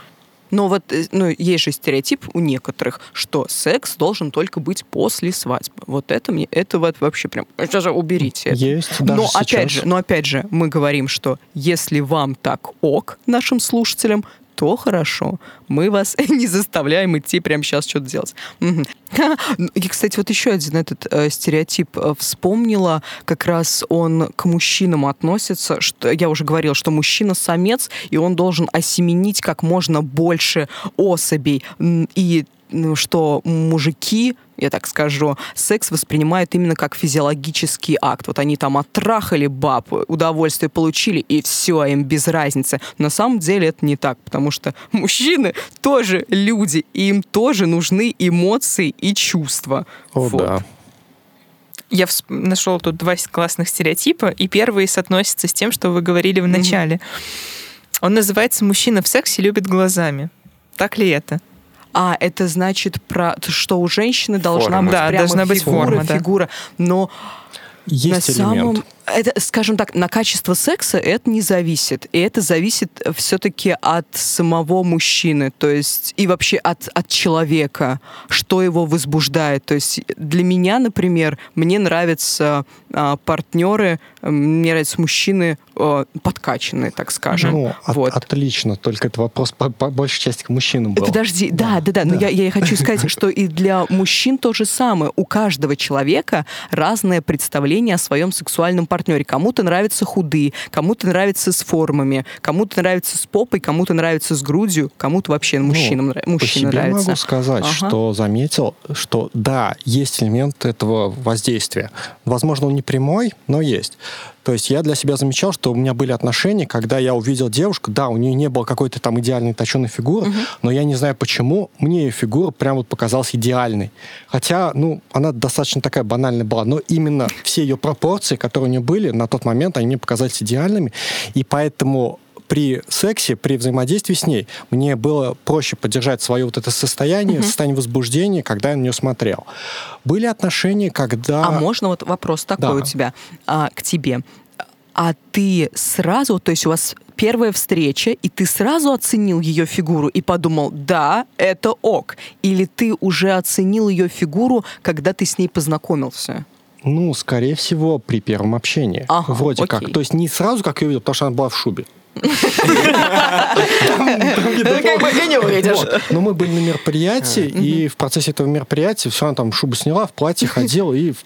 Но вот э, ну, есть же стереотип у некоторых, что секс должен только быть после свадьбы. Вот это мне, это вот вообще прям, сейчас же уберите это. Есть, даже но опять сейчас. же, но опять же, мы говорим, что если вам так ок, нашим слушателям, то хорошо. Мы вас не заставляем идти прямо сейчас что-то делать. Ну, И, кстати, вот еще один этот э, стереотип э, вспомнила. Как раз он к мужчинам относится. Что, я уже говорила, что мужчина самец, и он должен осеменить как можно больше особей. И что мужики я так скажу, секс воспринимают именно как физиологический акт. Вот они там оттрахали баб, удовольствие получили, и все, им без разницы. На самом деле это не так, потому что мужчины тоже люди, и им тоже нужны эмоции и чувства. О, Вот. да. Я вс- нашел тут два классных стереотипа, и первый соотносится с тем, что вы говорили в начале. Он называется «Мужчина в сексе любит глазами». Так ли это? А это значит про что у женщины должна Форма. быть Да, прямо должна быть фигура, форма, да. фигура. Но Есть на элемент. самом это, скажем так, на качество секса это не зависит. И это зависит все-таки от самого мужчины, то есть и вообще от, от человека, что его возбуждает. То есть для меня, например, мне нравятся а, партнеры, мне нравятся мужчины а, подкачанные, так скажем. Ну, от- вот. отлично, только это вопрос по, по большей части к мужчинам был. Подожди, да, да, да, но я, я и хочу сказать, что и для мужчин то же самое. У каждого человека разное представление о своем сексуальном партнере. Кому-то нравятся худые, кому-то нравится с формами, кому-то нравится с попой, кому-то нравится с грудью, кому-то вообще Ну, мужчинам нра- По мужчины себе нравятся. могу сказать, Ага. что заметил, что да, есть элемент этого воздействия. Возможно, он не прямой, но есть. То есть я для себя замечал, что у меня были отношения, когда я увидел девушку, да, у нее не было какой-то там идеальной точеной фигуры, но я не знаю почему, мне ее фигура прям вот показалась идеальной. Хотя, ну, она достаточно такая банальная была, но именно все ее пропорции, которые у нее были на тот момент, они мне показались идеальными, и поэтому при сексе, при взаимодействии с ней, мне было проще поддержать свое вот это состояние, состояние возбуждения, когда я на нее смотрел. Были отношения, когда... А можно вот вопрос такой Да. у тебя а, к тебе? А ты сразу, то есть у вас первая встреча, и ты сразу оценил ее фигуру и подумал, да, это ок. Или ты уже оценил ее фигуру, когда ты с ней познакомился? Ну, скорее всего, при первом общении. Ага, Вроде окей. как. То есть не сразу, как я увидел, потому что она была в шубе. Как бы и не увидишь. Вот. Но мы были на мероприятии, и в процессе этого мероприятия все, она там шубу сняла, в платье ходила, и в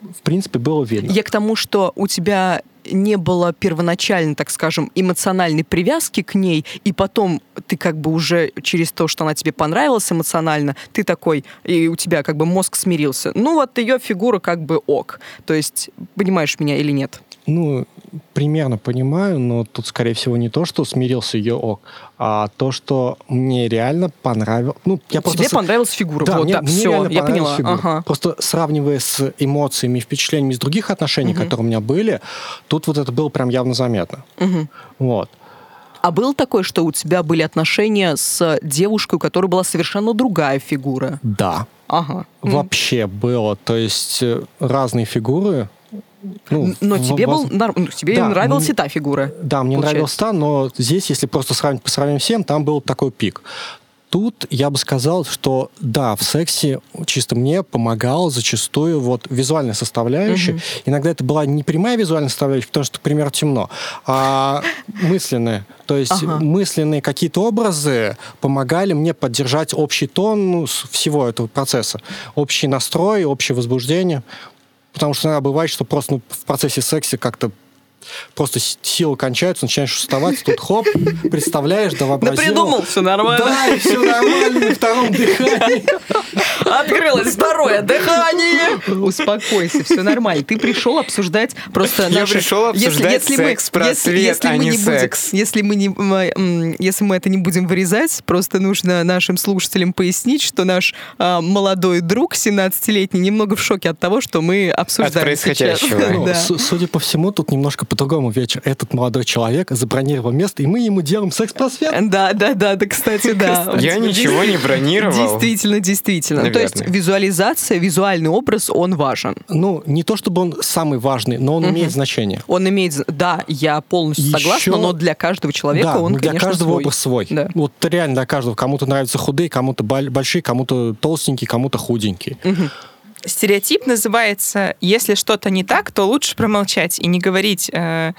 в принципе было видно. Я к тому, что у тебя не было первоначально, так скажем, эмоциональной привязки к ней, и потом ты как бы уже через то, что она тебе понравилась эмоционально, ты такой, и у тебя как бы мозг смирился. Ну вот ее фигура как бы ок. То есть, понимаешь меня или нет? Ну, примерно понимаю, но тут, скорее всего, не то, что смирился ее ок, а то, что мне реально понравилось. Ну, я просто тебе с- понравилась фигура. Да, вот, мне, да, мне все, я поняла. фигура. Ага. Просто сравнивая с эмоциями и впечатлениями из других отношений, которые у меня были, тут вот это было прям явно заметно. Вот. А было такое, что у тебя были отношения с девушкой, у которой была совершенно другая фигура? Да. Ага. Вообще было. То есть э, разные фигуры. Ну, Но тебе, был, ну, тебе Да, нравилась мне- и та фигура. Да, мне получается. нравился та, но здесь, если просто сравнить по сравнению всем, там был такой пик. Тут я бы сказал, что да, в сексе чисто мне помогала зачастую вот визуальная составляющая. Иногда это была не прямая визуальная составляющая, потому что, к примеру, темно, а мысленная. То есть Ага. мысленные какие-то образы помогали мне поддержать общий тон ну, всего этого процесса. Общий настрой, общее возбуждение. Потому что иногда бывает, что просто ну, в процессе секса как-то просто силы кончаются, начинаешь уставать, тут хоп, представляешь, да Да вообразил. придумал, все нормально. Да, и все нормально на втором дыхании. Открылось второе дыхание. Успокойся, все нормально. Ты пришел обсуждать просто Я наши- пришел обсуждать секс, просвет, а мы не будем- секс. если мы не, если мы это не будем вырезать, просто нужно нашим слушателям пояснить, что наш а, молодой друг 17-летний немного в шоке от того, что мы обсуждаем сейчас. происходящего. Ну, Да. Судя по всему, тут немножко по-другому вечер. Этот молодой человек забронировал место, и мы ему делаем секс-просвет. Да, да, да, да, кстати, да. Я ничего не бронировал. Действительно, действительно. То есть визуализация, визуальный образ, он важен. Ну, не то чтобы он самый важный, но он имеет значение. Он имеет... Да, я полностью Еще- согласна, но для каждого человека да, он, для конечно, каждого свой. образ свой. Да. Вот реально для каждого. Кому-то нравятся худые, кому-то большие, кому-то толстенькие, кому-то худенькие. Стереотип называется «Если что-то не так, то лучше промолчать и не говорить э,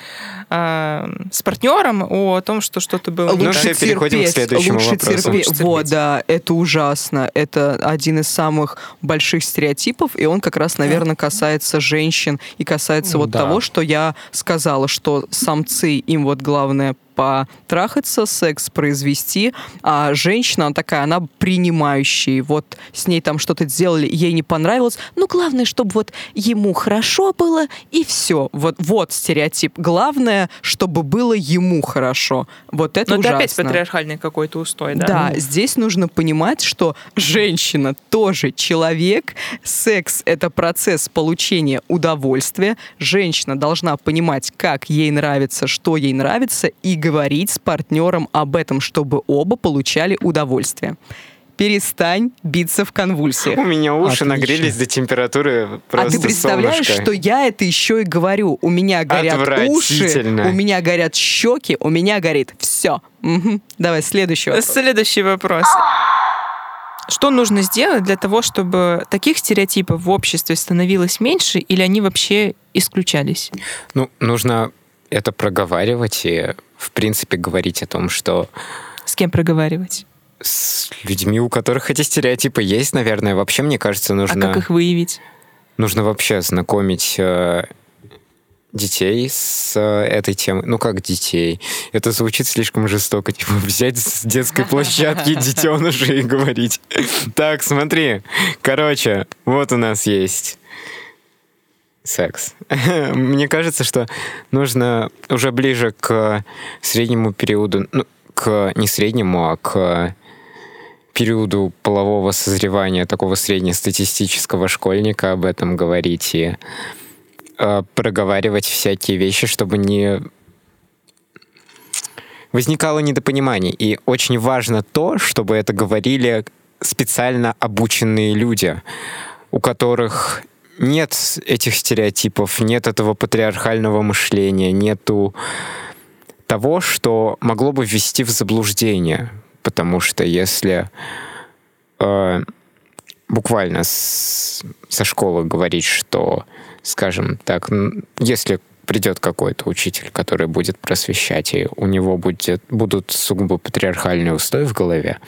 э, с партнером о том, что что-то было не Ну, так». переходим к следующему лучше вопросу. терпеть. Лучше Вот, терпеть. да, это ужасно. Это один из самых больших стереотипов, и он как раз, наверное, касается женщин и касается вот Да. того, что я сказала, что самцы, им вот главное потрахаться, секс произвести, а женщина, она такая, она принимающая. Вот с ней там что-то сделали, ей не понравилось. Ну, главное, чтобы вот ему хорошо было, и все. Вот, вот стереотип. Главное, чтобы было ему хорошо. Вот это Но ужасно. это опять патриархальный какой-то устой, да? Да, здесь нужно понимать, что женщина тоже человек. Секс — это процесс получения удовольствия. Женщина должна понимать, как ей нравится, что ей нравится, и говорить с партнером об этом, чтобы оба получали удовольствие. Перестань биться в конвульсиях. У меня уши Отлично. нагрелись до температуры просто а ты представляешь, солнышко. что я это еще и говорю? У меня горят уши, у меня горят щеки, у меня горит все. Давай следующий вопрос. Следующий вопрос. Что нужно сделать для того, чтобы таких стереотипов в обществе становилось меньше, или они вообще исключались? Ну, нужно это проговаривать и, в принципе, говорить о том, что С кем проговаривать? с людьми, у которых эти стереотипы есть, наверное, вообще, мне кажется, А нужно, как их выявить? нужно вообще знакомить э, детей с э, этой темой. Ну, как детей? Это звучит слишком жестоко. Типа взять с детской площадки детенышей и говорить. Так, смотри. Короче, вот у нас есть секс. Мне кажется, что нужно уже ближе к среднему периоду, ну, к не среднему, а к периоду полового созревания такого среднестатистического школьника об этом говорить и э, проговаривать всякие вещи, чтобы не возникало недопонимание. И очень важно то, чтобы это говорили специально обученные люди, у которых нет этих стереотипов, нет этого патриархального мышления, нету того, что могло бы ввести в заблуждение. Потому что если э, буквально с- со школы говорить, что, скажем так, если придет какой-то учитель, который будет просвещать, и у него будет, будут сугубо патриархальные устои в голове,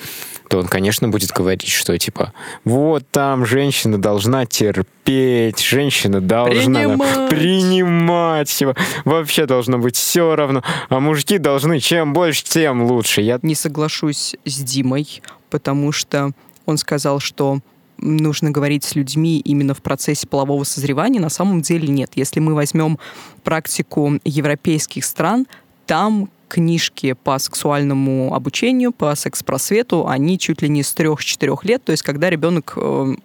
то он, конечно, будет говорить, что типа, вот там женщина должна терпеть, женщина должна Принимать. принимать, типа, вообще должно быть все равно, а мужики должны чем больше, тем лучше. Я не соглашусь с Димой, потому что он сказал, что нужно говорить с людьми именно в процессе полового созревания. На самом деле нет. Если мы возьмем практику европейских стран, там книжки по сексуальному обучению, по секс-просвету, они чуть ли не с 3-4 лет, то есть когда ребенок э,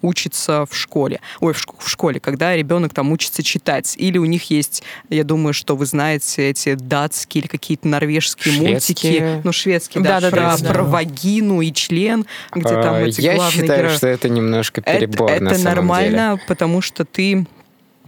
учится в школе. Ой, в, в школе, когда ребенок там учится читать. Или у них есть, я думаю, что вы знаете, эти датские или какие-то норвежские Шведские. мультики. Ну, шведские, да, Да-да-да, про, да. про вагину и член, где там А, эти Я главные считаю, герои. что это немножко Это- перебор это, на самом нормально, деле. потому что ты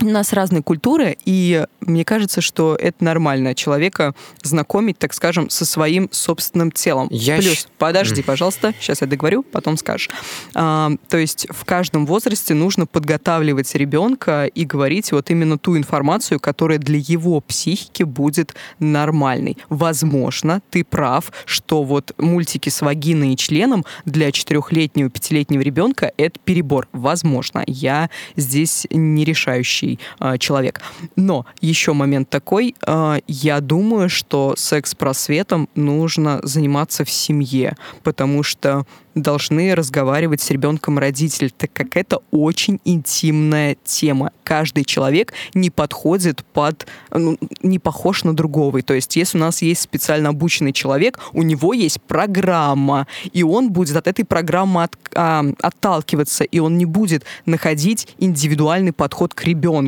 у нас разные культуры, и мне кажется, что это нормально человека знакомить, так скажем, со своим собственным телом. Я Плюс, щ- подожди, пожалуйста, сейчас я договорю, потом скажешь. А, то есть в каждом возрасте нужно подготавливать ребенка и говорить вот именно ту информацию, которая для его психики будет нормальной. Возможно, ты прав, что вот мультики с вагиной и членом для четырехлетнего, пятилетнего ребенка это перебор. Возможно, я здесь не решающий а, человек. Но еще момент такой, а, я думаю, что секс-просветом нужно заниматься в семье, потому что должны разговаривать с ребенком родители, так как это очень интимная тема. Каждый человек не подходит под, ну, не похож на другого. То есть, если у нас есть специально обученный человек, у него есть программа, и он будет от этой программы от- а, отталкиваться, и он не будет находить индивидуальный подход к ребенку.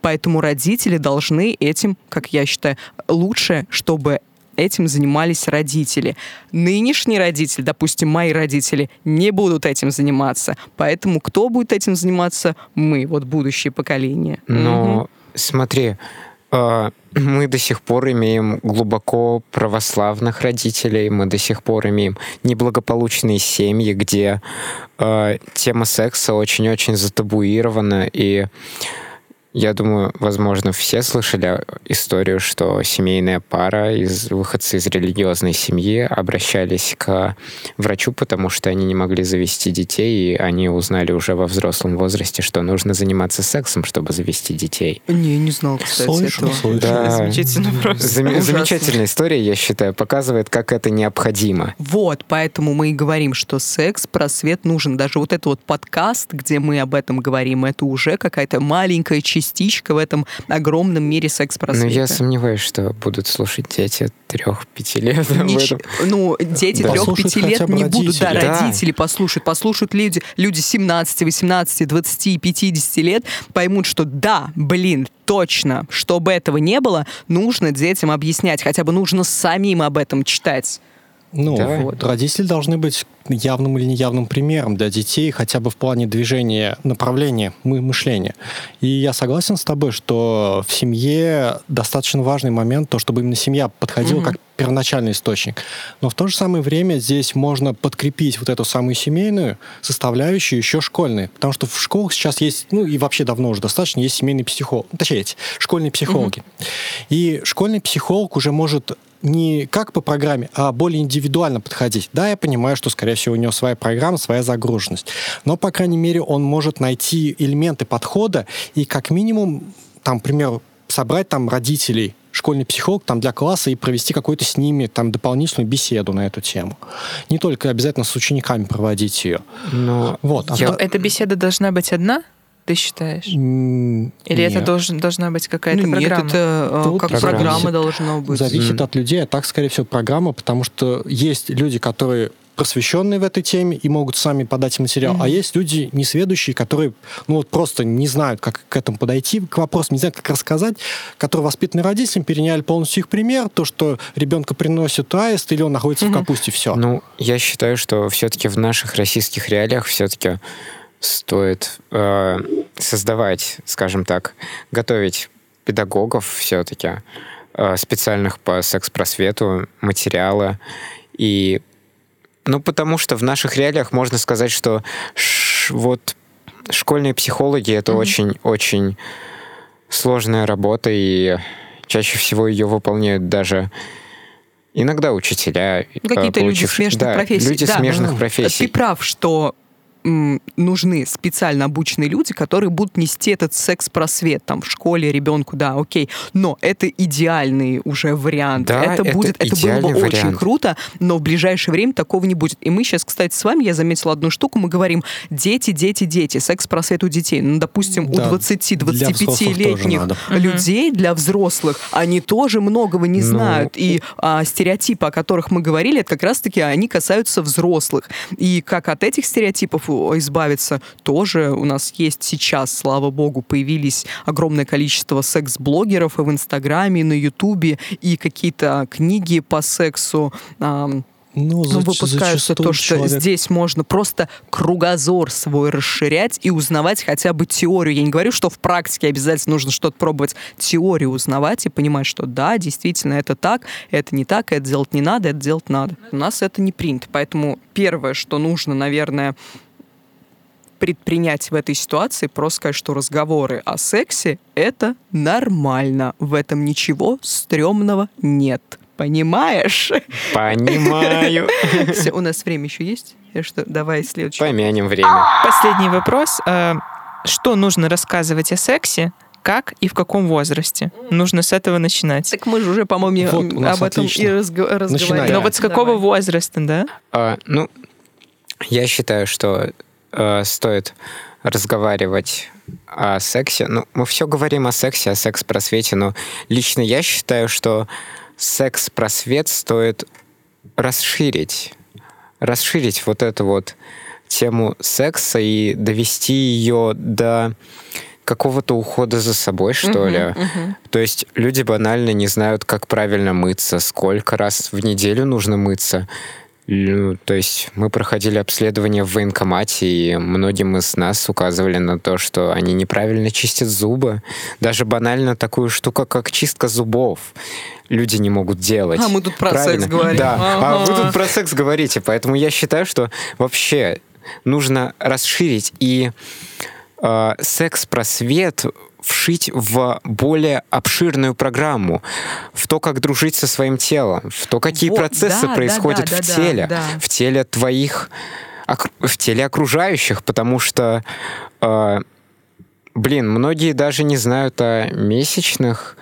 Поэтому родители должны этим, как я считаю, лучше, чтобы этим занимались родители. Нынешние родители, допустим, мои родители, не будут этим заниматься. Поэтому кто будет этим заниматься? Мы, вот будущее поколение. Но смотри, э, мы до сих пор имеем глубоко православных родителей, мы до сих пор имеем неблагополучные семьи, где э, тема секса очень-очень затабуирована, и я думаю, возможно, все слышали историю, что семейная пара, из выходцы из религиозной семьи обращались к врачу, потому что они не могли завести детей, и они узнали уже во взрослом возрасте, что нужно заниматься сексом, чтобы завести детей. Не, не знал, кстати, Слышал, этого. слышал. Да. Замечательно просто. Зам- Ужасно. Замечательная история, я считаю, показывает, как это необходимо. Вот, поэтому мы и говорим, что секс, просвет нужен. Даже вот этот вот подкаст, где мы об этом говорим, это уже какая-то маленькая частичка в этом огромном мире Но секс-просвета. я сомневаюсь, что будут слушать дети трех-пяти лет об Нич- этом. Ну, дети Да. трех-пяти лет не будут, да, родители. Да. родители послушают, послушают люди, люди 17, 18, 20, 50 лет, поймут, что да, блин, точно, чтобы этого не было, нужно детям объяснять, хотя бы нужно самим об этом читать. Ну, Да. вот. родители должны быть явным или неявным примером для детей, хотя бы в плане движения, направления мы- мышления. И я согласен с тобой, что в семье достаточно важный момент, то, чтобы именно семья подходила как первоначальный источник. Но в то же самое время здесь можно подкрепить вот эту самую семейную составляющую еще школьной. Потому что в школах сейчас есть, ну и вообще давно уже достаточно, есть семейный психолог. Точнее, школьные психологи. И школьный психолог уже может не как по программе, а более индивидуально подходить. Да, я понимаю, что, скорее всего, у него своя программа, своя загруженность. Но, по крайней мере, он может найти элементы подхода и, как минимум, там, к примеру, собрать там родителей, школьный психолог там для класса и провести какую-то с ними там дополнительную беседу на эту тему. Не только обязательно с учениками проводить ее. Но Вот. А я- вто- Эта беседа должна быть одна, ты считаешь? Или это нет. должен, должна быть какая-то Ну, нет, программа? это э, Тут как программа. программа должна быть. Зависит Мгм. от людей, а так, скорее всего, программа, потому что есть люди, которые просвещенные в этой теме и могут сами подать материал, а есть люди несведущие, которые ну, вот просто не знают, как к этому подойти, к вопросу, не знают, как рассказать, которые воспитаны родителям, переняли полностью их пример, то, что ребенка приносит аист или он находится в капусте, все. Ну, я считаю, что все-таки в наших российских реалиях все-таки стоит э, создавать, скажем так, готовить педагогов все-таки э, специальных по секс-просвету материала и ну потому что в наших реалиях можно сказать, что ш- вот школьные психологи это очень очень сложная работа и чаще всего ее выполняют даже иногда учителя, э, Какие-то люди получившие- смежных да, профессий. Люди Да, смежных ну, профессий. Ты прав, что нужны специально обученные люди, которые будут нести этот секс-просвет там в школе ребенку, да, окей. Но это идеальный уже вариант. Да, это это будет, это было бы идеальный очень вариант. круто, но в ближайшее время такого не будет. И мы сейчас, кстати, с вами, я заметила одну штуку, мы говорим дети, дети, дети, секс-просвет у детей. Ну, допустим, Да, у для взрослых тоже 20-25-летних надо. людей, для взрослых, они тоже многого не Ну, знают. И а, стереотипы, о которых мы говорили, это как раз-таки они касаются взрослых. И как от этих стереотипов избавиться, тоже у нас есть сейчас, слава богу, появились огромное количество секс-блогеров и в Инстаграме, и на Ютубе, и какие-то книги по сексу. ам, Ну, ну, зач- выпускаются то, что человек- здесь можно просто кругозор свой расширять и узнавать хотя бы теорию. Я не говорю, что в практике обязательно нужно что-то пробовать. Теорию узнавать и понимать, что да, действительно, это так, это не так, это делать не надо, это делать надо. У нас это не принято. Поэтому первое, что нужно, наверное, предпринять в этой ситуации, просто сказать, что разговоры о сексе — это нормально. В этом ничего стрёмного нет. Понимаешь? Понимаю. Всё, у нас время еще есть? Я что, давай следующий. Помянем время. Последний вопрос. Э, Что нужно рассказывать о сексе, как и в каком возрасте? Нужно с этого начинать. Так мы же уже, по-моему, Вот, об этом отлично. и разго- разговаривали. Но вот с какого Давай. возраста, да? А, ну, я считаю, что э, стоит разговаривать о сексе. Ну, мы все говорим о сексе, о секс-просвете, но лично я считаю, что секс-просвет стоит расширить. Расширить вот эту вот тему секса и довести ее до какого-то ухода за собой, что ли. То есть люди банально не знают, как правильно мыться, сколько раз в неделю нужно мыться. Ну, То есть мы проходили обследование в военкомате, и многим из нас указывали на то, что они неправильно чистят зубы. Даже банально такую штуку, как чистка зубов, люди не могут делать. А мы тут про Правильно? секс говорим. Да, а вы Ага. тут про секс говорите, поэтому я считаю, что вообще нужно расширить и э, секс-просвет вшить в более обширную программу, в то, как дружить со своим телом, в то, какие Вот, процессы да, происходят да, да, в да, теле, да. в теле твоих, в теле окружающих, потому что, э, блин, многие даже не знают о месячных,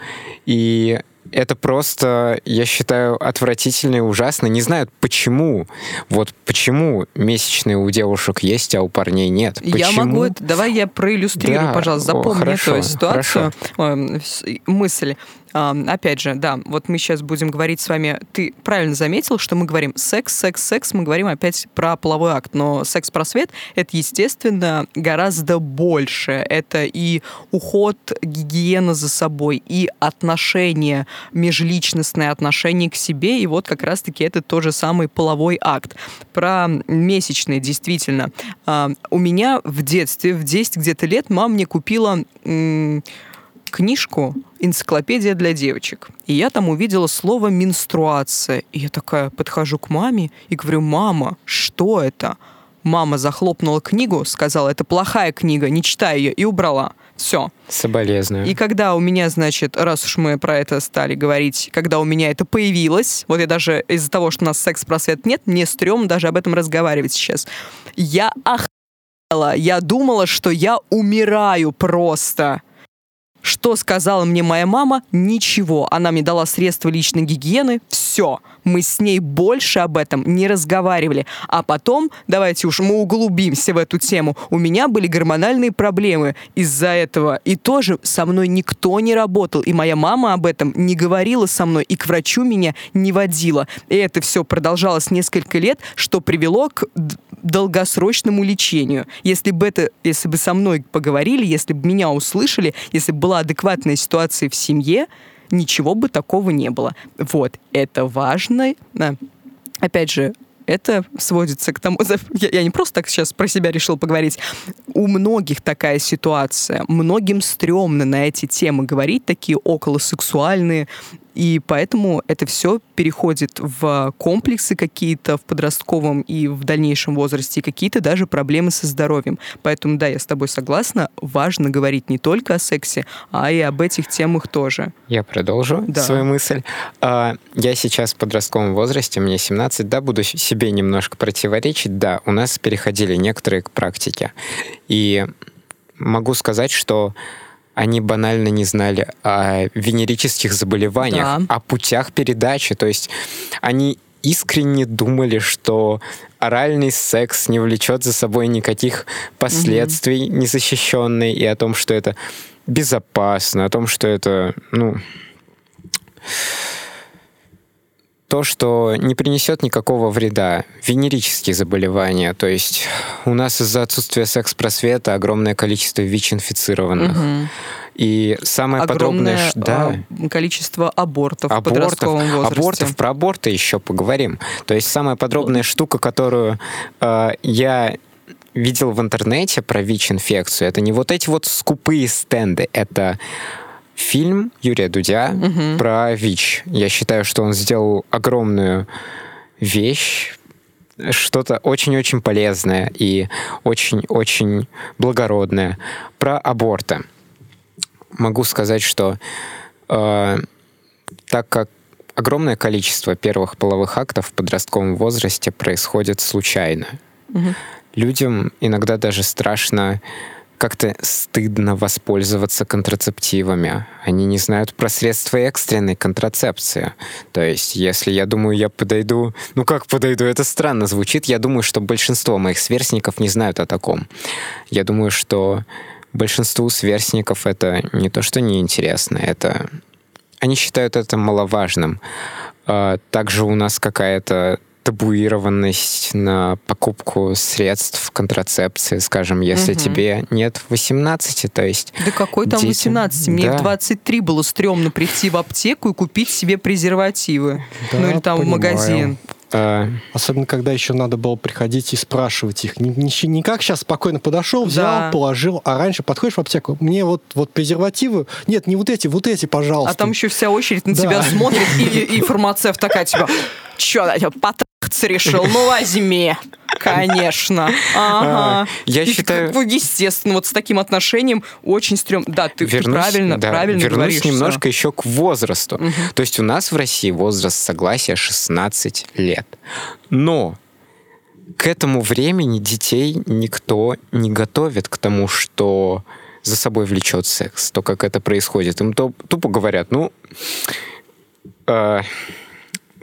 и это просто, я считаю, отвратительно и ужасно. Не знают, почему. Вот почему месячные у девушек есть, а у парней нет. Я Почему? могу это. Давай я проиллюстрирую, Да, пожалуйста, запомни хорошо, эту ситуацию, хорошо. э, с- мысль. Опять же, да, вот мы сейчас будем говорить с вами. Ты правильно заметил, что мы говорим секс, секс, секс, мы говорим опять про половой акт, но секс-просвет это, естественно, гораздо больше. Это и уход, гигиена за собой, и отношения, межличностные отношения к себе, и вот как раз-таки это тот же самый половой акт. Про месячные, действительно. У меня в детстве, в 10 где-то лет, мама мне купила книжку «Энциклопедия для девочек». И я там увидела слово «менструация». И я такая подхожу к маме и говорю, «Мама, что это?» Мама захлопнула книгу, сказала, это плохая книга, не читай ее, и убрала. Все. Соболезную. И когда у меня, значит, раз уж мы про это стали говорить, когда у меня это появилось, вот я даже из-за того, что у нас секс-просвет нет, мне стрёмно даже об этом разговаривать сейчас. Я охала. Я думала, что я умираю просто. Что сказала мне моя мама? Ничего. Она мне дала средства личной гигиены. Все. Мы с ней больше об этом не разговаривали. А потом, давайте уж мы углубимся в эту тему. У меня были гормональные проблемы из-за этого. И тоже со мной никто не работал. И моя мама об этом не говорила со мной. И к врачу меня не водила. И это все продолжалось несколько лет, что привело к долгосрочному лечению. Если бы это, если бы со мной поговорили, если бы меня услышали, если бы была адекватная ситуация в семье, ничего бы такого не было. Вот, это важно. Опять же, это сводится к тому, я, я не просто так сейчас про себя решил поговорить. У многих такая ситуация, многим стрёмно на эти темы говорить, такие околосексуальные, и поэтому это все переходит в комплексы какие-то в подростковом и в дальнейшем возрасте, и какие-то даже проблемы со здоровьем. Поэтому, да, я с тобой согласна, важно говорить не только о сексе, а и об этих темах тоже. Я продолжу Да. свою мысль. А, Я сейчас в подростковом возрасте, мне 17, да, буду себе немножко противоречить. Да, у нас переходили некоторые к практике. И могу сказать, что они банально не знали о венерических заболеваниях, Да. о путях передачи. То есть они искренне думали, что оральный секс не влечет за собой никаких последствий незащищенный, и о том, что это безопасно, о том, что это, ну, то, что не принесет никакого вреда. Венерические заболевания. То есть у нас из-за отсутствия секс-просвета огромное количество ВИЧ-инфицированных. И самое подробное... Огромное ш- Да, а, количество абортов, в абортов, подростковом возрасте. абортов, про аборты еще поговорим. То есть самая подробная штука, которую э, я видел в интернете про ВИЧ-инфекцию, это не вот эти вот скупые стенды, это фильм Юрия Дудя про ВИЧ. Я считаю, что он сделал огромную вещь, что-то очень-очень полезное и очень-очень благородное про аборты. Могу сказать, что э, так как огромное количество первых половых актов в подростковом возрасте происходит случайно, людям иногда даже страшно как-то стыдно воспользоваться контрацептивами. Они не знают про средства экстренной контрацепции. То есть, если я думаю, я подойду... Ну как подойду? Это странно звучит. Я думаю, что большинство моих сверстников не знают о таком. Я думаю, что большинству сверстников это не то, что неинтересно, это... Они считают это маловажным. А, Также у нас какая-то табуированность на покупку средств контрацепции, скажем, если Мгм. тебе нет 18, то есть Да какой там Детям, 18? Мне да. в 23 было стрёмно прийти в аптеку и купить себе презервативы. Да, ну или там в понимаю. магазин. э, Особенно, когда еще надо было приходить и спрашивать их. Не, не, не как сейчас спокойно подошел, взял, Да. положил, а раньше подходишь в аптеку, мне вот, вот презервативы, нет, не вот эти, вот эти, пожалуйста. А там еще вся очередь на Да. тебя смотрит, и, и фармацевт такая типа, я тебя потрахаться решил? Ну возьми. Конечно. Ага. Я И считаю- как Естественно, вот с таким отношением очень стрёмно. Да, ты, ты правильно, да, правильно вернусь говоришь. немножко еще к возрасту. То есть у нас в России возраст согласия 16 лет. Но к этому времени детей никто не готовит к тому, что за собой влечет секс, то, как это происходит. Им тупо говорят, ну, э,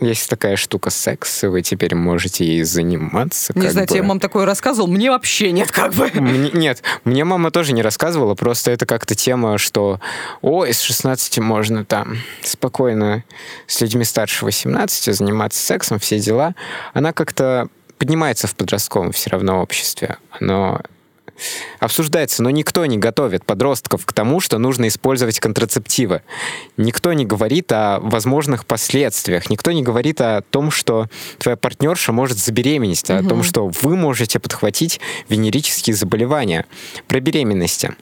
есть такая штука секс, и вы теперь можете ей заниматься. Не знаю, бы. тебе мам такое рассказывал, мне вообще нет, как бы. Мне- нет, мне мама тоже не рассказывала, просто это как-то тема, что о, из 16 можно там спокойно с людьми старше 18 заниматься сексом, все дела. Она как-то поднимается в подростковом все равно обществе. Оно обсуждается, но никто не готовит подростков к тому, что нужно использовать контрацептивы. Никто не говорит о возможных последствиях, никто не говорит о том, что твоя партнерша может забеременеть, о том, что вы можете подхватить венерические заболевания. Про беременности.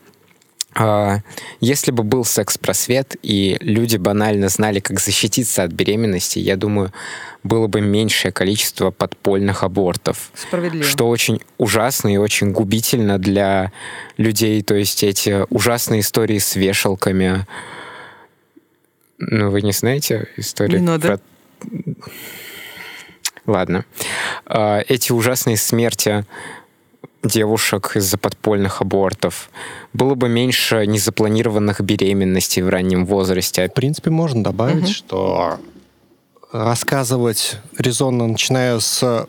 А, Если бы был секс-просвет, и люди банально знали, как защититься от беременности, я думаю, было бы меньшее количество подпольных абортов. Справедливо. Что очень ужасно и очень губительно для людей. То есть эти ужасные истории с вешалками. Ну, вы не знаете историю Не надо. про... Ладно. А, Эти ужасные смерти девушек из-за подпольных абортов. Было бы меньше незапланированных беременностей в раннем возрасте. В принципе, можно добавить, что рассказывать резонно, начиная с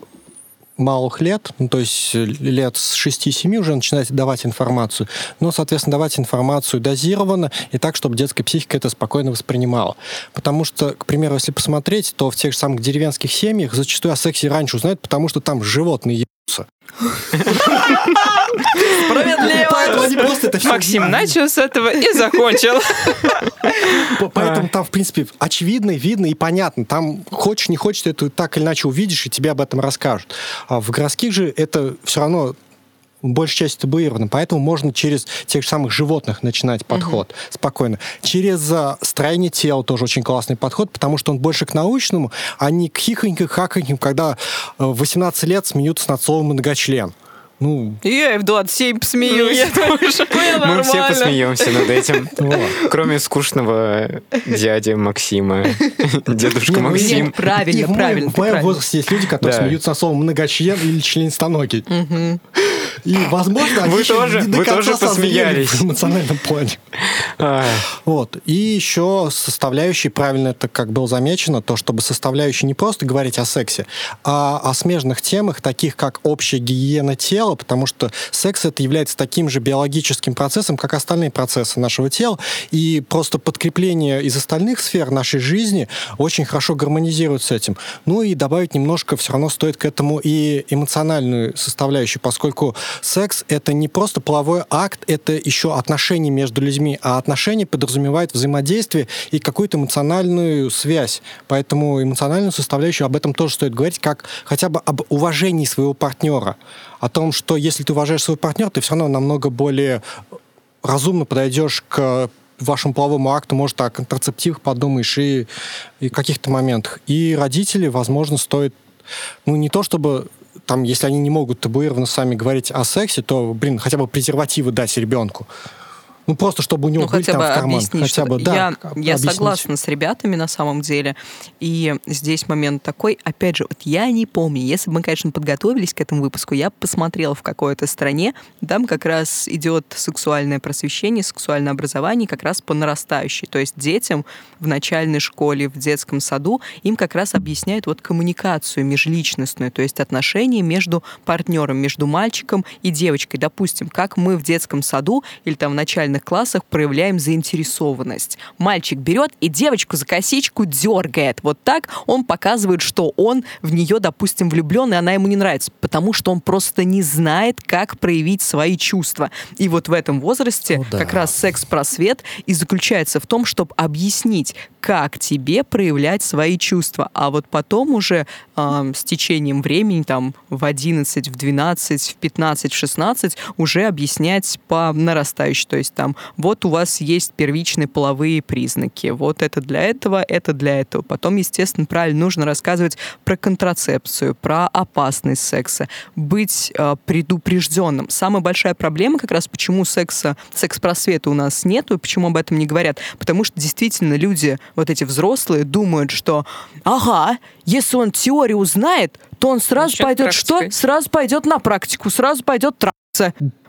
малых лет, ну, то есть лет с 6-7 уже начинать давать информацию, но, соответственно, давать информацию дозированно и так, чтобы детская психика это спокойно воспринимала. Потому что, к примеру, если посмотреть, то в тех же самых деревенских семьях зачастую о сексе раньше узнают, потому что там животные ебутся. Поэтому они просто это всё Максим начал с этого и закончил. Поэтому там, в принципе, очевидно, видно и понятно. Там хочешь, не хочешь, ты это так или иначе увидишь, и тебе об этом расскажут. А в городских же это все равно большей частью табуировано. Поэтому можно через тех же самых животных начинать подход спокойно. Через а, строение тела тоже очень классный подход, потому что он больше к научному, а не к хихоньким, хаконьким, когда э, в 18 лет смеются над словом многочлен. Ну, Я и в 27 посмеюсь. Я тоже. Мы все посмеемся над этим. Кроме скучного дяди Максима. Дедушка ну, Максим. Нет, правильно, правильно, В моем возрасте есть люди, которые смеются на слово многочлен или членистоногий. И, возможно, они Вы еще тоже- не до вы конца тоже посмеялись. в эмоциональном плане. Вот. И еще составляющей, правильно это как было замечено, то, чтобы составляющей не просто говорить о сексе, а о смежных темах, таких как общая гигиена тела, потому что секс это является таким же биологическим процессом, как остальные процессы нашего тела, и просто подкрепление из остальных сфер нашей жизни очень хорошо гармонизирует с этим. Ну и добавить немножко все равно стоит к этому и эмоциональную составляющую, поскольку секс это не просто половой акт, это еще отношения между людьми, а отношения подразумевают взаимодействие и какую-то эмоциональную связь. Поэтому эмоциональную составляющую об этом тоже стоит говорить, как хотя бы об уважении своего партнера. О том, что если ты уважаешь своего партнера, ты все равно намного более разумно подойдешь к вашему половому акту, может, о контрацептивах подумаешь и, и каких-то моментах. И родители, возможно, стоит, ну, не то чтобы там, если они не могут табуированно сами говорить о сексе, то, блин, хотя бы презервативы дать ребенку. Ну, просто чтобы у него Ну, были хотя там бы в карман. объяснить. хотя бы, да, я об- я объяснить. согласна с ребятами на самом деле. И здесь момент такой, опять же, вот я не помню, если бы мы, конечно, подготовились к этому выпуску, я бы посмотрела в какой-то стране, там как раз идет сексуальное просвещение, сексуальное образование как раз по нарастающей. То есть детям в начальной школе, в детском саду им как раз объясняют вот коммуникацию межличностную, то есть отношения между партнером, между мальчиком и девочкой. Допустим, как мы в детском саду или там в начальных классах проявляем заинтересованность. Мальчик берет и девочку за косичку дергает. Вот так он показывает, что он в нее, допустим, влюблен, и она ему не нравится, потому что он просто не знает, как проявить свои чувства. И вот в этом возрасте О, да. как раз секс-просвет и заключается в том, чтобы объяснить, как тебе проявлять свои чувства. А вот потом уже а, с течением времени, там, в 11, в 12, в 15, в 16, уже объяснять по нарастающей. То есть там, вот у вас есть первичные половые признаки, вот это для этого, это для этого. Потом, естественно, правильно нужно рассказывать про контрацепцию, про опасность секса, быть э, предупрежденным. Самая большая проблема как раз, почему секса, секс-просвета у нас нету, и почему об этом не говорят, потому что действительно люди, вот эти взрослые, думают, что ага, если он теорию узнает, то он сразу пойдет что? Сразу пойдет на практику, сразу пойдет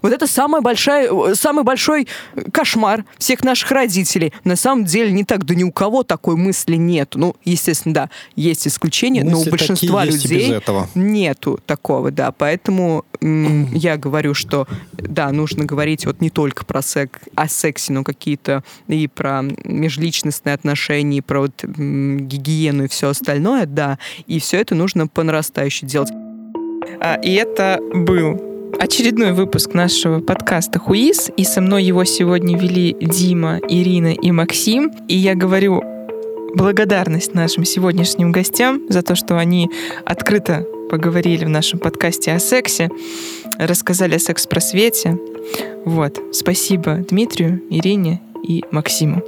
Вот это самый большой, самый большой кошмар всех наших родителей. На самом деле не так, да ни у кого такой мысли нет. Ну, естественно, да, есть исключения, но у Мысли большинства людей нету такого, да. Поэтому м, я говорю, что да, нужно говорить вот не только про секс, о сексе, но какие-то и про межличностные отношения, и про вот, м, гигиену и все остальное, да. И все это нужно по нарастающей делать. А, И это был очередной выпуск нашего подкаста «Хуиз», и со мной его сегодня вели Дима, Ирина и Максим. И я говорю благодарность нашим сегодняшним гостям за то, что они открыто поговорили в нашем подкасте о сексе, рассказали о секс-просвете. Вот. Спасибо Дмитрию, Ирине и Максиму.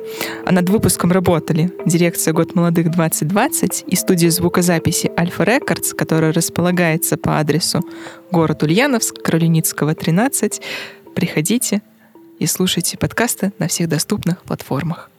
А над выпуском работали дирекция «Год молодых 2020» и студия звукозаписи «Альфа Рекордс», которая располагается по адресу город Ульяновск, Каролиницкого, 13. Приходите и слушайте подкасты на всех доступных платформах.